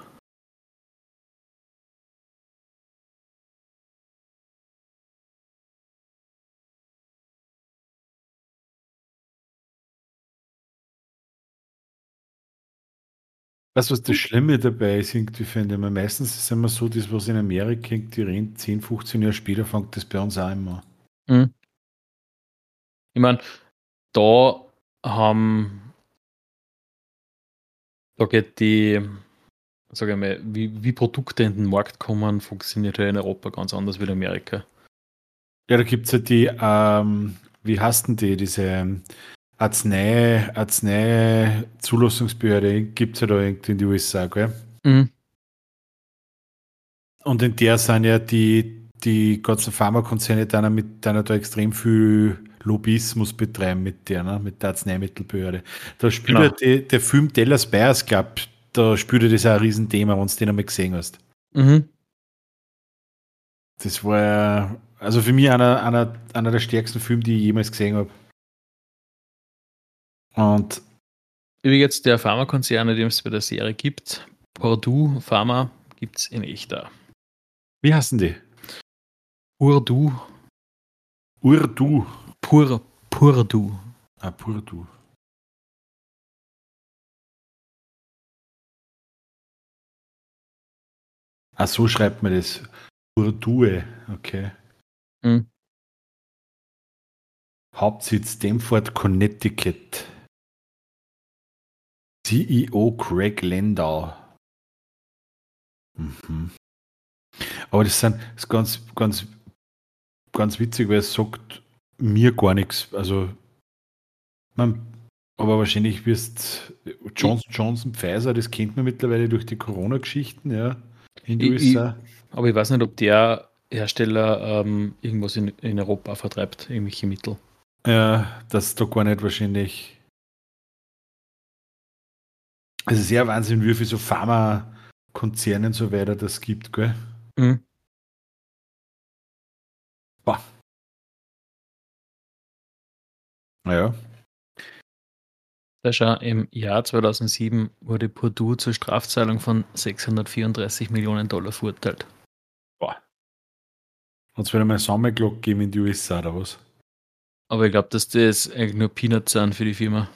Weißt du, was das Schlimme dabei ist, irgendwie finde ich? Weil Meistens ist es immer so, das, was in Amerika die Rente 10, 15 Jahre später fängt das bei uns auch immer. an. Mhm. Ich meine, da haben, da geht die, sag ich mal, wie, wie Produkte in den Markt kommen, funktioniert ja in Europa ganz anders wie in Amerika. Ja, da gibt es ja die, ähm, wie heißt denn die, diese Arznei, Arznei-Zulassungsbehörde, gibt es ja da irgendwie in die USA, gell? Mhm. Und in der sind ja die, die ganzen Pharmakonzerne dann mit dann da extrem viel Lobbyismus betreiben mit der, ne, mit der Arzneimittelbehörde. Da spielt Genau. die, der Film Dallas Buyers Club, da spielt das auch ein Riesenthema, wenn du den einmal gesehen hast. Mhm. Das war ja, also für mich einer, einer, einer der stärksten Filme, die ich jemals gesehen habe. Und Übrigens, der Pharmakonzern, den es bei der Serie gibt, Purdue Pharma, gibt es in echt da. wie heißen die? Purdue, Urdu. Pur, Purdue. Ah, Purdu. Ah, so schreibt man das. Urdue, okay. Mhm. Hauptsitz Stamford, Connecticut. CEO Craig Landau. Mhm. Aber das sind das ist ganz, ganz, ganz witzig, weil es sagt mir gar nichts. Also, man, aber wahrscheinlich wirst Johnson Johnson Pfizer, das kennt man mittlerweile durch die Corona-Geschichten, ja, in den Ich- ich- USA. Aber ich weiß nicht, ob der Hersteller ähm, irgendwas in, in Europa vertreibt, irgendwelche Mittel. Ja, das ist doch gar nicht wahrscheinlich. Also sehr Wahnsinn, wie viel so Pharmakonzerne und so weiter das gibt, gell? Mhm. Boah. Naja. Da schau, im Jahr 2007 wurde Purdue zur Strafzahlung von 634 Millionen Dollar verurteilt. Hat es wieder mal Sommerglock gegeben in die USA oder was? Aber ich glaube, dass das eigentlich nur Peanuts sind für die Firma.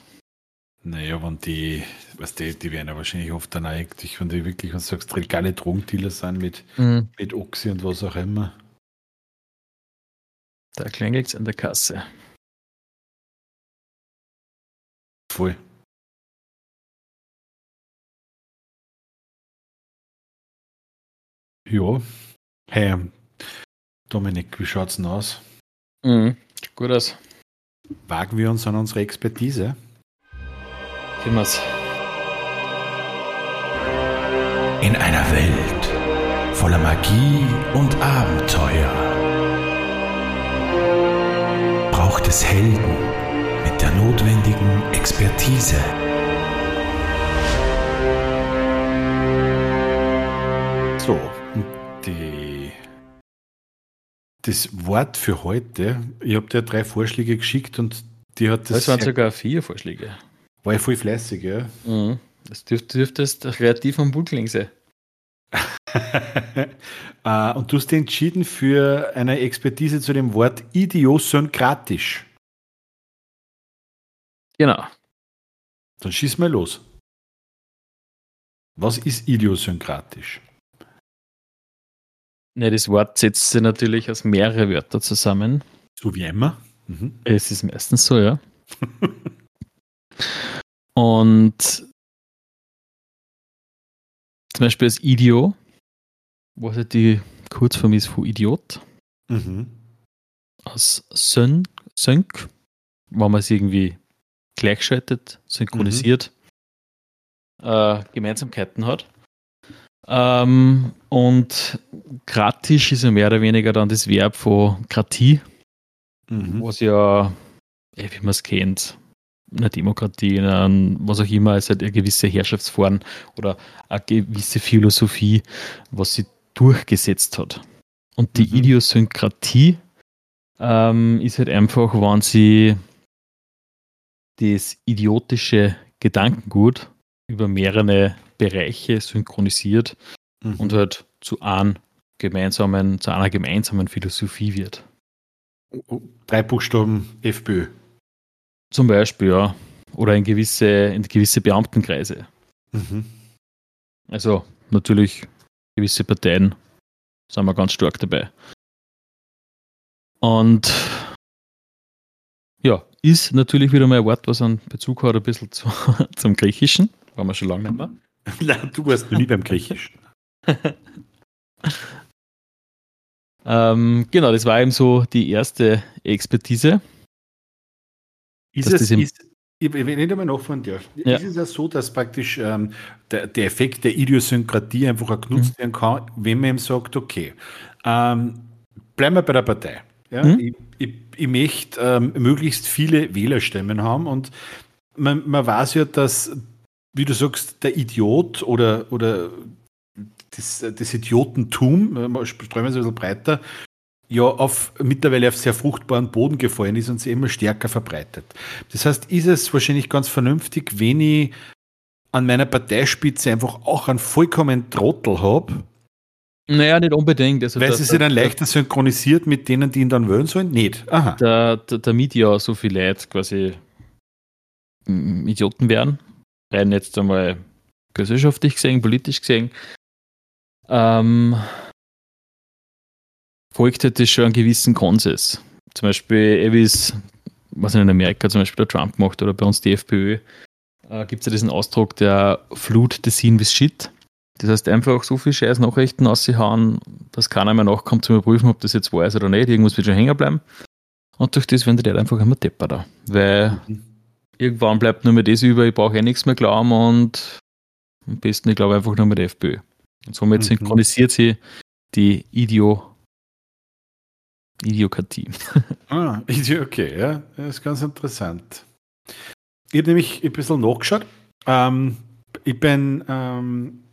Naja, wenn die, was die, die werden ja wahrscheinlich oft dann eigentlich, wenn die wirklich, wenn du sagst, legale Drogendealer sind mit, Mhm. mit Oxy und was auch immer. Da klingelt an der Kasse. Voll. Ja. Hey, Dominik, wie schaut's denn aus? Mhm. Gut aus. Wagen wir uns an unsere Expertise? Wir's. In einer Welt voller Magie und Abenteuer braucht es Helden mit der notwendigen Expertise. So, die, das Wort für heute, ich habe dir drei Vorschläge geschickt und die hat das. Das waren sogar vier Vorschläge. war ich voll fleißig, ja. Mhm. Das dürft, dürftest kreativ am Buckling sein. Äh, [laughs] und du hast dich entschieden für eine Expertise zu dem Wort idiosynkratisch. Genau. Dann schieß mal los. Was ist idiosynkratisch? Ne, das Wort setzt sich natürlich aus mehreren Wörtern zusammen. So wie immer. Mhm. Es ist meistens so, ja. [laughs] Und zum Beispiel das Idio, was halt die Kurzform ist von Idiot, Mhm. aus Sön, Sync, wenn man es irgendwie gleichschaltet, synchronisiert, äh, Gemeinsamkeiten hat. Ähm, und gratisch ist ja mehr oder weniger dann das Verb von Kratie, Mhm. was ja, eh, wie man es kennt, eine Demokratie, in einem, was auch immer, ist halt eine gewisse Herrschaftsform oder eine gewisse Philosophie, was sie durchgesetzt hat. Und die Mhm. Idiosynkratie ähm, ist halt einfach, wenn sie das idiotische Gedankengut über mehrere Bereiche synchronisiert Mhm. und halt zu einem gemeinsamen, zu einer gemeinsamen Philosophie wird. Oh, Drei Buchstaben FPÖ. Zum Beispiel, ja. Oder in gewisse, in gewisse Beamtenkreise. Mhm. Also natürlich gewisse Parteien sind wir ganz stark dabei. Und ja, ist natürlich wieder mal ein Wort, was einen Bezug hat ein bisschen zu, [laughs] zum Griechischen. Waren wir schon lange nicht mehr. [laughs] Nein, du warst noch nie beim Griechischen. [laughs] Ähm, genau, das war eben so die erste Expertise. Ist es, ist, ich, wenn ich da mal nachfragen darf, Ja. ist es ja so, dass praktisch ähm, der, der Effekt der Idiosynkratie einfach auch genutzt Mhm. werden kann, wenn man ihm sagt, okay, ähm, bleiben wir bei der Partei. Ja? Mhm. Ich, ich, ich möchte ähm, möglichst viele Wählerstimmen haben und man, man weiß ja, dass, wie du sagst, der Idiot oder, oder das, das Idiotentum, äh, wir streuen wir es ein bisschen breiter, ja auf, mittlerweile auf sehr fruchtbaren Boden gefallen ist und sich immer stärker verbreitet. Das heißt, ist es wahrscheinlich ganz vernünftig, wenn ich an meiner Parteispitze einfach auch einen vollkommen Trottel habe, Naja, nicht unbedingt. Also weil der- sie sich dann leichter synchronisiert mit denen, die ihn dann wählen sollen? Nicht. Aha. der, der, damit ja so viele Leute quasi Idioten werden, rein jetzt einmal gesellschaftlich gesehen, politisch gesehen, ähm, folgt halt das schon einen gewissen Konsens. Zum Beispiel, eh, wie es, was in Amerika zum Beispiel der Trump macht oder bei uns die FPÖ, äh, gibt es ja diesen Ausdruck der Flut the scene with shit. Das heißt, einfach so viel scheiß Nachrichten auszuhauen, dass keiner mehr nachkommt zu überprüfen, ob das jetzt wahr ist oder nicht. Irgendwas wird schon hängen bleiben. Und durch das werden die Leute einfach immer depperter. Weil Mhm. irgendwann bleibt nur mehr das über, ich brauche eh nichts mehr glauben und am besten, ich glaube einfach nur mit der FPÖ. Und somit Mhm. synchronisiert sie die Idio Idiokratie. [laughs] Ah, okay, ja. Das ist ganz interessant. Ich habe nämlich ein bisschen nachgeschaut. Ähm, ich bin, ähm,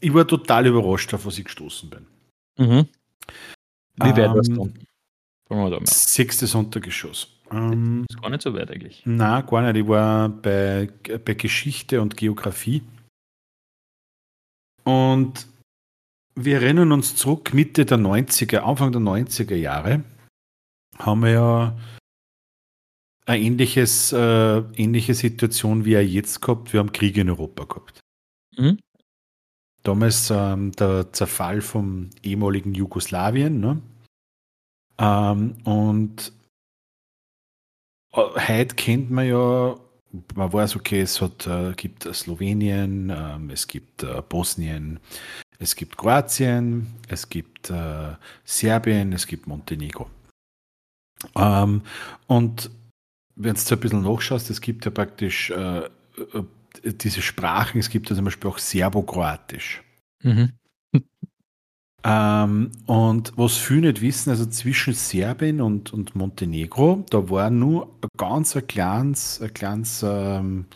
ich war total überrascht, auf was ich gestoßen bin. Mhm. Wie weit Ähm, warst du? Fangen wir da mal. Sechstes Untergeschoss. Ähm, Ist gar nicht so weit eigentlich. na, gar nicht. Ich war bei, bei Geschichte und Geografie. Und wir erinnern uns zurück, Mitte der 90er, Anfang der 90er Jahre, haben wir ja eine ähnliches, äh, ähnliche Situation wie er jetzt gehabt. Wir haben Krieg in Europa gehabt. Mhm. Damals ähm, der Zerfall vom ehemaligen Jugoslawien. Ne? Ähm, und äh, heute kennt man ja, man weiß, okay, es hat, äh, gibt Slowenien, ähm, es gibt äh, Bosnien, es gibt Kroatien, es gibt äh, Serbien, es gibt Montenegro. Ähm, und wenn du ein bisschen nachschaust, es gibt ja praktisch äh, äh diese Sprachen, es gibt ja zum Beispiel auch Serbokroatisch. Mhm. [laughs] ähm, und was viele nicht wissen, also zwischen Serbien und, und Montenegro, da war nur ein ganz ein kleines, ein kleines ähm,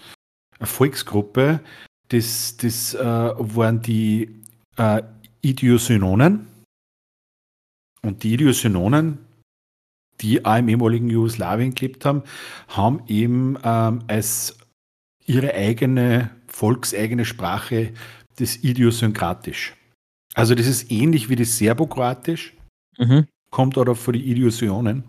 eine Volksgruppe, das, das äh, waren die äh, Idiosynonen. Und die Idiosynonen, die auch im ehemaligen Jugoslawien gelebt haben, haben eben ähm, als ihre eigene volkseigene Sprache das Idiosynkratisch. Also das ist ähnlich wie das Serbokroatisch, mhm. kommt aber von den Idiosionen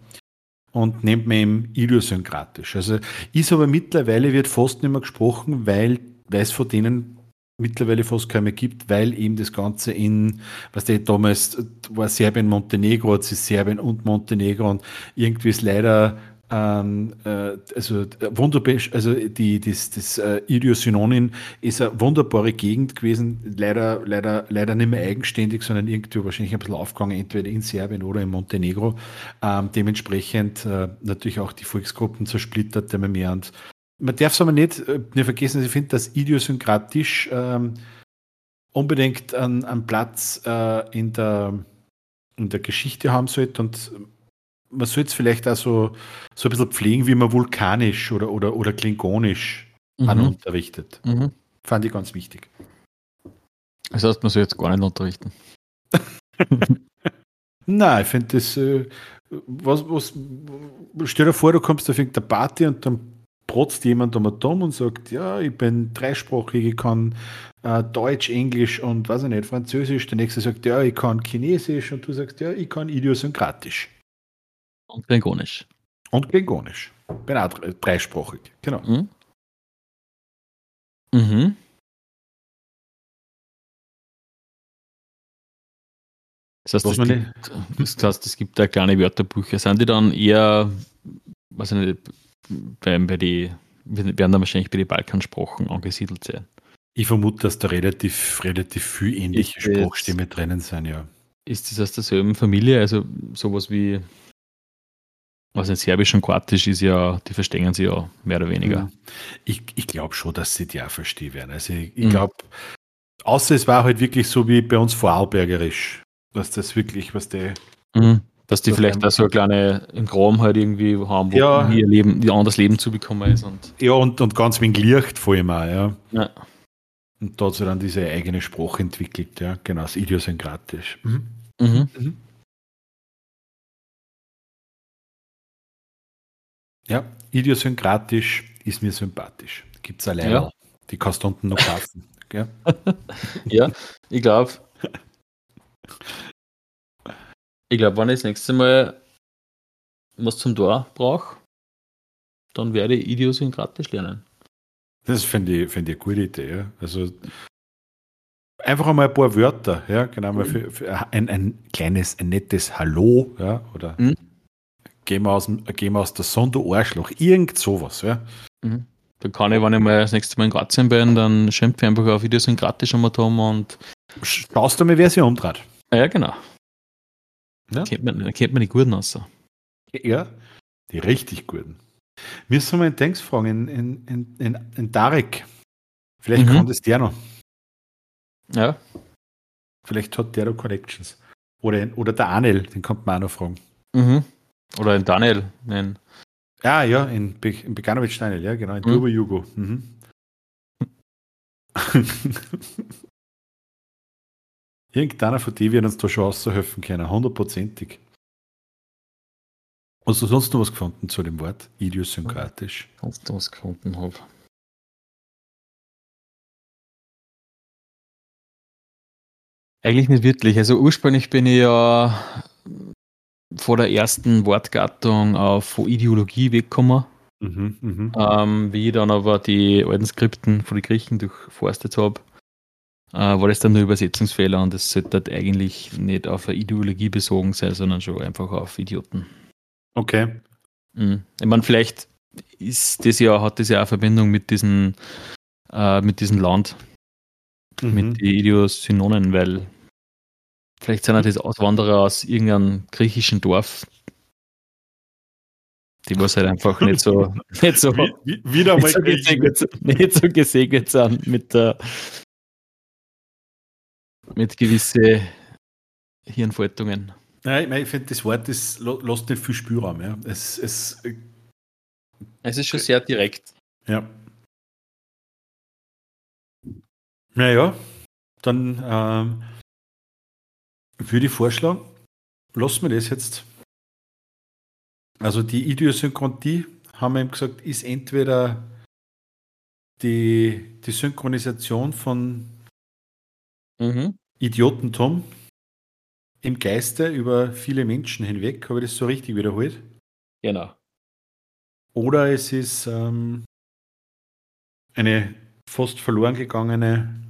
und nennt man eben Idiosynkratisch. Also ist aber mittlerweile wird fast nicht mehr gesprochen, weil, es von denen mittlerweile fast keine mehr gibt, weil eben das Ganze in, was der damals war Serbien, Montenegro, jetzt ist Serbien und Montenegro und irgendwie ist leider ähm, äh, also wunderbar, also die, das, das äh, Idiosynonin ist eine wunderbare Gegend gewesen, leider, leider, leider nicht mehr eigenständig, sondern irgendwie wahrscheinlich ein bisschen aufgegangen, entweder in Serbien oder in Montenegro. Ähm, dementsprechend äh, natürlich auch die Volksgruppen zersplittert immer mehr und man darf es aber nicht, äh, nicht vergessen, ich finde, dass idiosynkratisch ähm, unbedingt einen, einen Platz äh, in, der, in der Geschichte haben sollte und man sollte es vielleicht auch so, so ein bisschen pflegen, wie man vulkanisch oder, oder, oder klingonisch mhm. unterrichtet. Mhm. Fand ich ganz wichtig. Das heißt, man soll jetzt gar nicht unterrichten. [laughs] Nein, ich finde das, äh, was, was, stell dir vor, du kommst auf irgendeine Party und dann protzt jemand um dumm und sagt, ja, ich bin dreisprachig, ich kann äh, Deutsch, Englisch und was ich nicht, Französisch. Der nächste sagt, ja, ich kann Chinesisch und du sagst, ja, ich kann Idiosynkratisch. Und Klingonisch. Und Klingonisch. Auch dreisprachig, genau. Mhm. Mhm. Das heißt, es gibt, das heißt, es gibt da kleine Wörterbücher. Sind die dann eher, weiß ich nicht, bei, bei die, werden dann wahrscheinlich bei den Balkansprachen angesiedelt sein. Ich vermute, dass da relativ, relativ viel ähnliche Sprachstämme drinnen sind, ja. Ist das aus derselben Familie? Also sowas wie, was in Serbisch und Kroatisch ist ja, die verstehen sie ja mehr oder weniger. Mhm. Ich, ich glaube schon, dass sie die auch verstehen werden. Also ich, ich mhm. glaube, außer es war halt wirklich so wie bei uns Vorarlbergerisch, dass das wirklich, was der mhm. Dass die das vielleicht auch so eine kleine im Graum halt irgendwie haben, wo ja. ihr Leben, ihr anderes Leben zu bekommen ist. Und ja, und, und ganz wenig Licht vor allem auch, ja. ja. Und da hat sie dann diese eigene Sprache entwickelt, ja, genau, das Idiosynkratisch. Mhm. Mhm. Ja, idiosynkratisch ist mir sympathisch. Gibt es alleine. Ja. Die kannst du unten noch kaufen. [laughs] [laughs] ja, ich glaube. Ich glaube, wenn ich das nächste Mal was zum Tor brauche, dann werde ich idiosynkratisch lernen. Das finde ich, find ich eine gute Idee. Ja. Also einfach einmal ein paar Wörter, ja, genau, mal für, für ein, ein kleines, ein nettes Hallo, ja, oder mhm. Gehen, wir aus, gehen wir aus der Sonde Arschloch, irgend sowas, ja. Mhm. Dann kann ich, wenn ich mal das nächste Mal in Kroatien bin, dann schimpfe ich einfach auf idiosynkratisch einmal drum und. Schaust du mal, wer sich umdreht. Ja, genau. Ja? Kennt man, kennt man die Guten aus. Ja, die richtig Guten. Müssen wir mal in Tanks fragen, in, in, in, in Darek. Vielleicht mhm. kann das der noch. Ja. Vielleicht hat der noch Connections. Oder, oder der Anel, den kommt man auch noch fragen. Mhm. Oder in Daniel nennen. Ja, ja, in, Be in Beganovic Daniel, ja, genau, in mhm. Turbo Jugo. Mhm. Irgendeiner von denen wird uns da schon aushelfen können, hundertprozentig. Hast du sonst noch was gefunden zu dem Wort? Idiosynkratisch. Sonst was gefunden habe. Eigentlich nicht wirklich. Also ursprünglich bin ich ja vor der ersten Wortgattung auf Ideologie weggekommen. Mhm, mh. ähm, wie ich dann aber die alten Skripten von den Griechen durchforstet habe, äh, war das dann nur Übersetzungsfehler und es sollte halt eigentlich nicht auf eine Ideologie bezogen sein, sondern schon einfach auf Idioten. Okay. Mhm. Ich meine, vielleicht ist das ja, hat das ja auch Verbindung mit diesem, äh, mit diesem Land, Mhm. mit den Idiosynonen, weil vielleicht sind ja das Auswanderer aus irgendeinem griechischen Dorf, die was halt einfach nicht so, [laughs] nicht so, Wie, wie, wieder nicht so, gesegnet, sind- nicht so gesegnet sind mit der mit gewisse Hirnfaltungen. Nein, ich, mein, ich finde, das Wort lo- lässt nicht viel Spielraum. Ja. Es, es, äh, Es ist schon sehr direkt. ja. Naja, dann ähm, würde ich vorschlagen, lassen wir das jetzt. Also die Idiosynchrontie, haben wir eben gesagt, ist entweder die, die Synchronisation von Mhm. Idiotentum im Geiste über viele Menschen hinweg, habe ich das so richtig wiederholt? Genau. Oder es ist ähm, eine fast verloren gegangene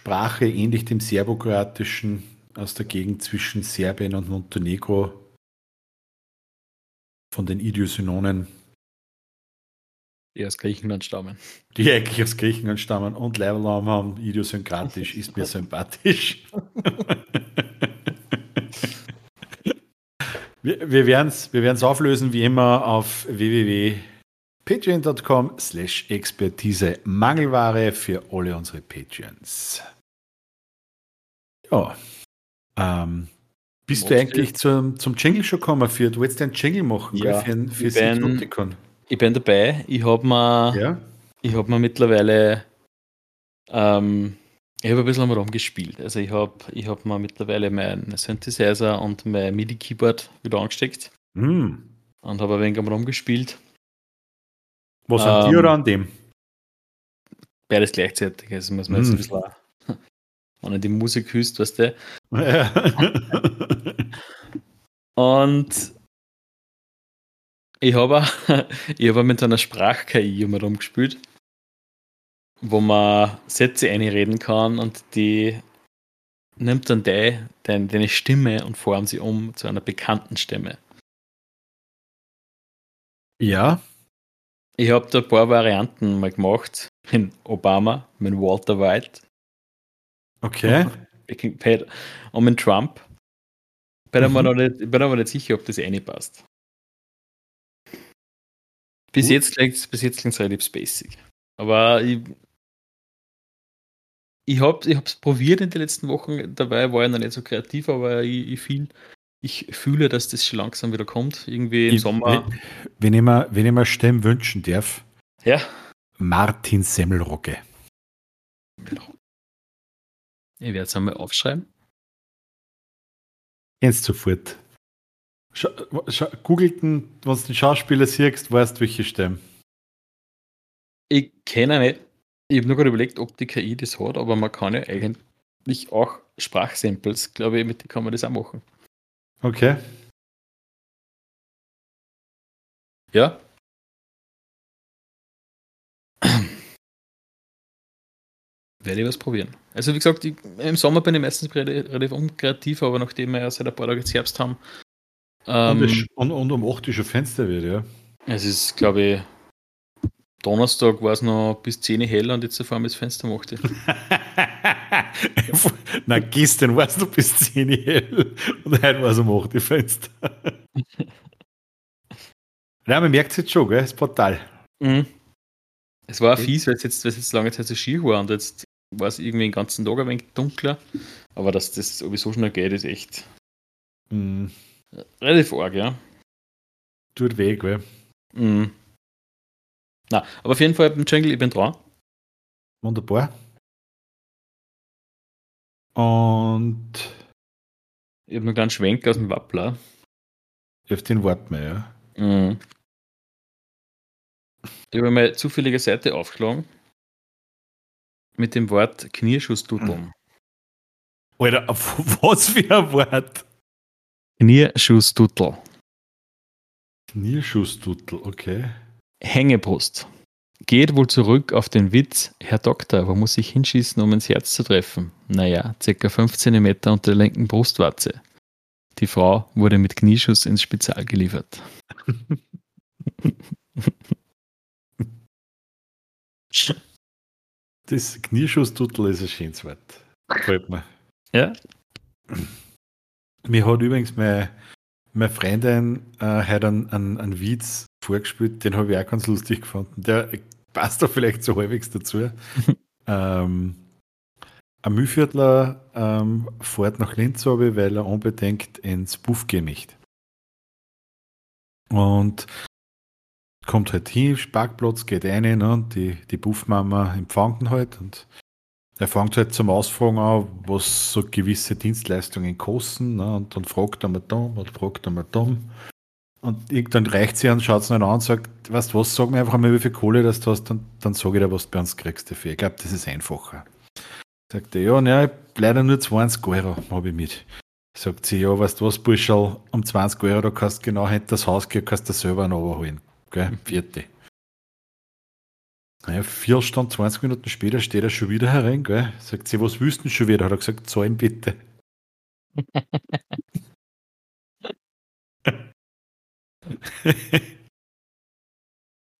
Sprache, ähnlich dem Serbokroatischen aus der Gegend zwischen Serbien und Montenegro, von den Idiosynonen, Die aus Griechenland stammen. die eigentlich aus Griechenland stammen und Leibelnamen haben, idiosynkratisch, ist mir sympathisch. [laughs] wir wir werden es wir werden's auflösen, wie immer, auf www.patreon.com slash Expertise Mangelware für alle unsere Patreons. Ja. Ähm, bist du eigentlich zum, zum Jingle schon gekommen? Für, du willst einen Jingle machen Ja, gell, für, für ich bin-. Ich bin dabei. Ich habe mir, Ja? ich hab mir mittlerweile ähm, ich habe ein bisschen am rumgespielt. Also ich habe ich hab mir mittlerweile meinen Synthesizer und mein MIDI-Keyboard wieder angesteckt Hm. und habe ein wenig am rumgespielt. Was an Ähm, dir oder an dem? Beides gleichzeitig. Also muss man jetzt Mhm. ein bisschen [laughs] wenn er die Musik hüst, weißt du. [laughs] Und ich habe [laughs] ich hab mit einer Sprach-KI immer rumgespielt, wo man Sätze einreden kann und die nimmt dann die, deine, deine Stimme und formt sie um zu einer bekannten Stimme. ja, Ich habe da ein paar Varianten mal gemacht. Mit Obama, mit Walter White, okay. Und mit Trump. Bin Mhm. noch nicht, ich bin aber nicht sicher, ob das reinpasst. Bis Gut. jetzt klingt bis jetzt klingt's relativ spacig. Aber ich, ich habe es probiert in den letzten Wochen. Dabei war ich noch nicht so kreativ, aber ich, ich, fühl, ich fühle, dass das schon langsam wieder kommt. Irgendwie im Ich- Sommer. Wenn, wenn, ich mir, wenn ich mir Stimme wünschen darf, Ja. Martin Semmelrocke. Ich werde es einmal aufschreiben. Jetzt sofort. Scha scha googelt den, wenn du den Schauspieler siehst, weißt du, welche Stimme. Ich kenne ihn nicht. Ich habe nur gerade überlegt, ob die KI das hat, aber man kann ja eigentlich auch Sprachsamples, glaube ich, mit denen kann man das auch machen. Okay. Ja. [clears throat] Werde ich was probieren. Also wie gesagt, ich, im Sommer bin ich meistens relativ, unkreativ, aber nachdem wir ja seit ein paar Tagen jetzt Herbst haben, und, ähm, es- und, und um 8 Uhr schon Fenster wird, ja. es ist, glaube ich, Donnerstag war es noch bis 10 Uhr hell und jetzt auf einmal das Fenster macht. [laughs] Na, gestern warst du bis 10 Uhr hell und heute war es um 8 Uhr Fenster. [laughs] ja, man merkt es jetzt schon, gell? Das ist brutal. Mhm. Es war Okay. fies, weil es jetzt, es jetzt lange Zeit so schier war und jetzt war es irgendwie den ganzen Tag ein wenig dunkler. Aber dass das sowieso schnell geht, ist echt Mhm. relativ arg, ja. Tut weh, gell? Mhm. Na, aber auf jeden Fall im Jungle, ich bin dran. Wunderbar. Und Ich habe noch einen kleinen Schwenk aus dem Wappler. auf den warten wir, ja. Mhm. Ich habe meine zufällige Seite aufgeschlagen mit dem Wort Knierschussdudeln. Alter, auf [laughs] was für ein Wort? Knierschussdudel. Knierschussduttel, okay. Hängebrust. geht wohl zurück auf den Witz, Herr Doktor, wo muss ich hinschießen, um ins Herz zu treffen? Naja, circa 5 cm unter der linken Brustwarze. Die Frau wurde mit Knieschuss ins Spital geliefert. Das Knieschuss-Tuttel ist ein schönes Wort. Gefällt mir. Ja? Mir hat übrigens meine, meine Freundin äh, heute einen, einen, einen Witz vorgespielt, den habe ich auch ganz lustig gefunden. Der passt da vielleicht so halbwegs dazu. [laughs] ähm, ein Mühlviertler ähm, fährt nach Linz runter, weil er unbedingt ins Buff gehen möchte. Und kommt halt hin, Parkplatz, geht rein, ne, und die, die Buffmama empfängt ihn halt und er fängt halt zum Ausfragen an, was so gewisse Dienstleistungen kosten, ne, und dann fragt er mal da und fragt er mal da. Und irgendwann reicht sie an, schaut sie ihn an und sagt, weißt du was, sag mir einfach mal, wie viel Kohle das du hast, dann, dann sage ich dir, was du uns kriegst dafür. Ich glaube, das ist einfacher. Sagt er, ja, ne, leider nur 20 Euro habe ich mit. Sagt sie, ja, weißt du was, Burschel, um 20 Euro, da kannst du genau hinter das Haus gehen, kannst du selber noch holen. Gell, vierte. Naja, vier Stunden, 20 Minuten später steht er schon wieder herein, gell? Sagt sie, was denn schon wieder? Hat er gesagt, zahlen bitte. [laughs]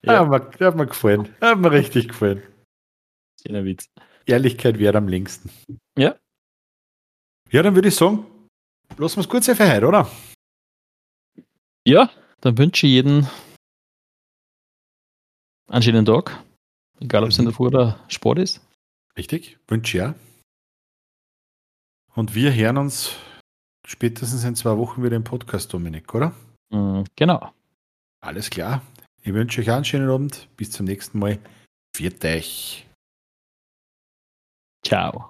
ja. Hat, mir, hat mir gefallen. Hat mir richtig gefallen. Schöner Witz. Ehrlichkeit wäre am längsten. Ja. Ja, dann würde ich sagen, lassen wir es kurz für heute, oder? Ja, dann wünsche ich jedem einen schönen Tag. Egal, ob es in der Früh oder Sport ist. Richtig, wünsche ich ja. Und wir hören uns spätestens in zwei Wochen wieder im Podcast, Dominik, oder? Mm, genau. Alles klar. Ich wünsche euch einen schönen Abend. Bis zum nächsten Mal. Viert euch. Ciao.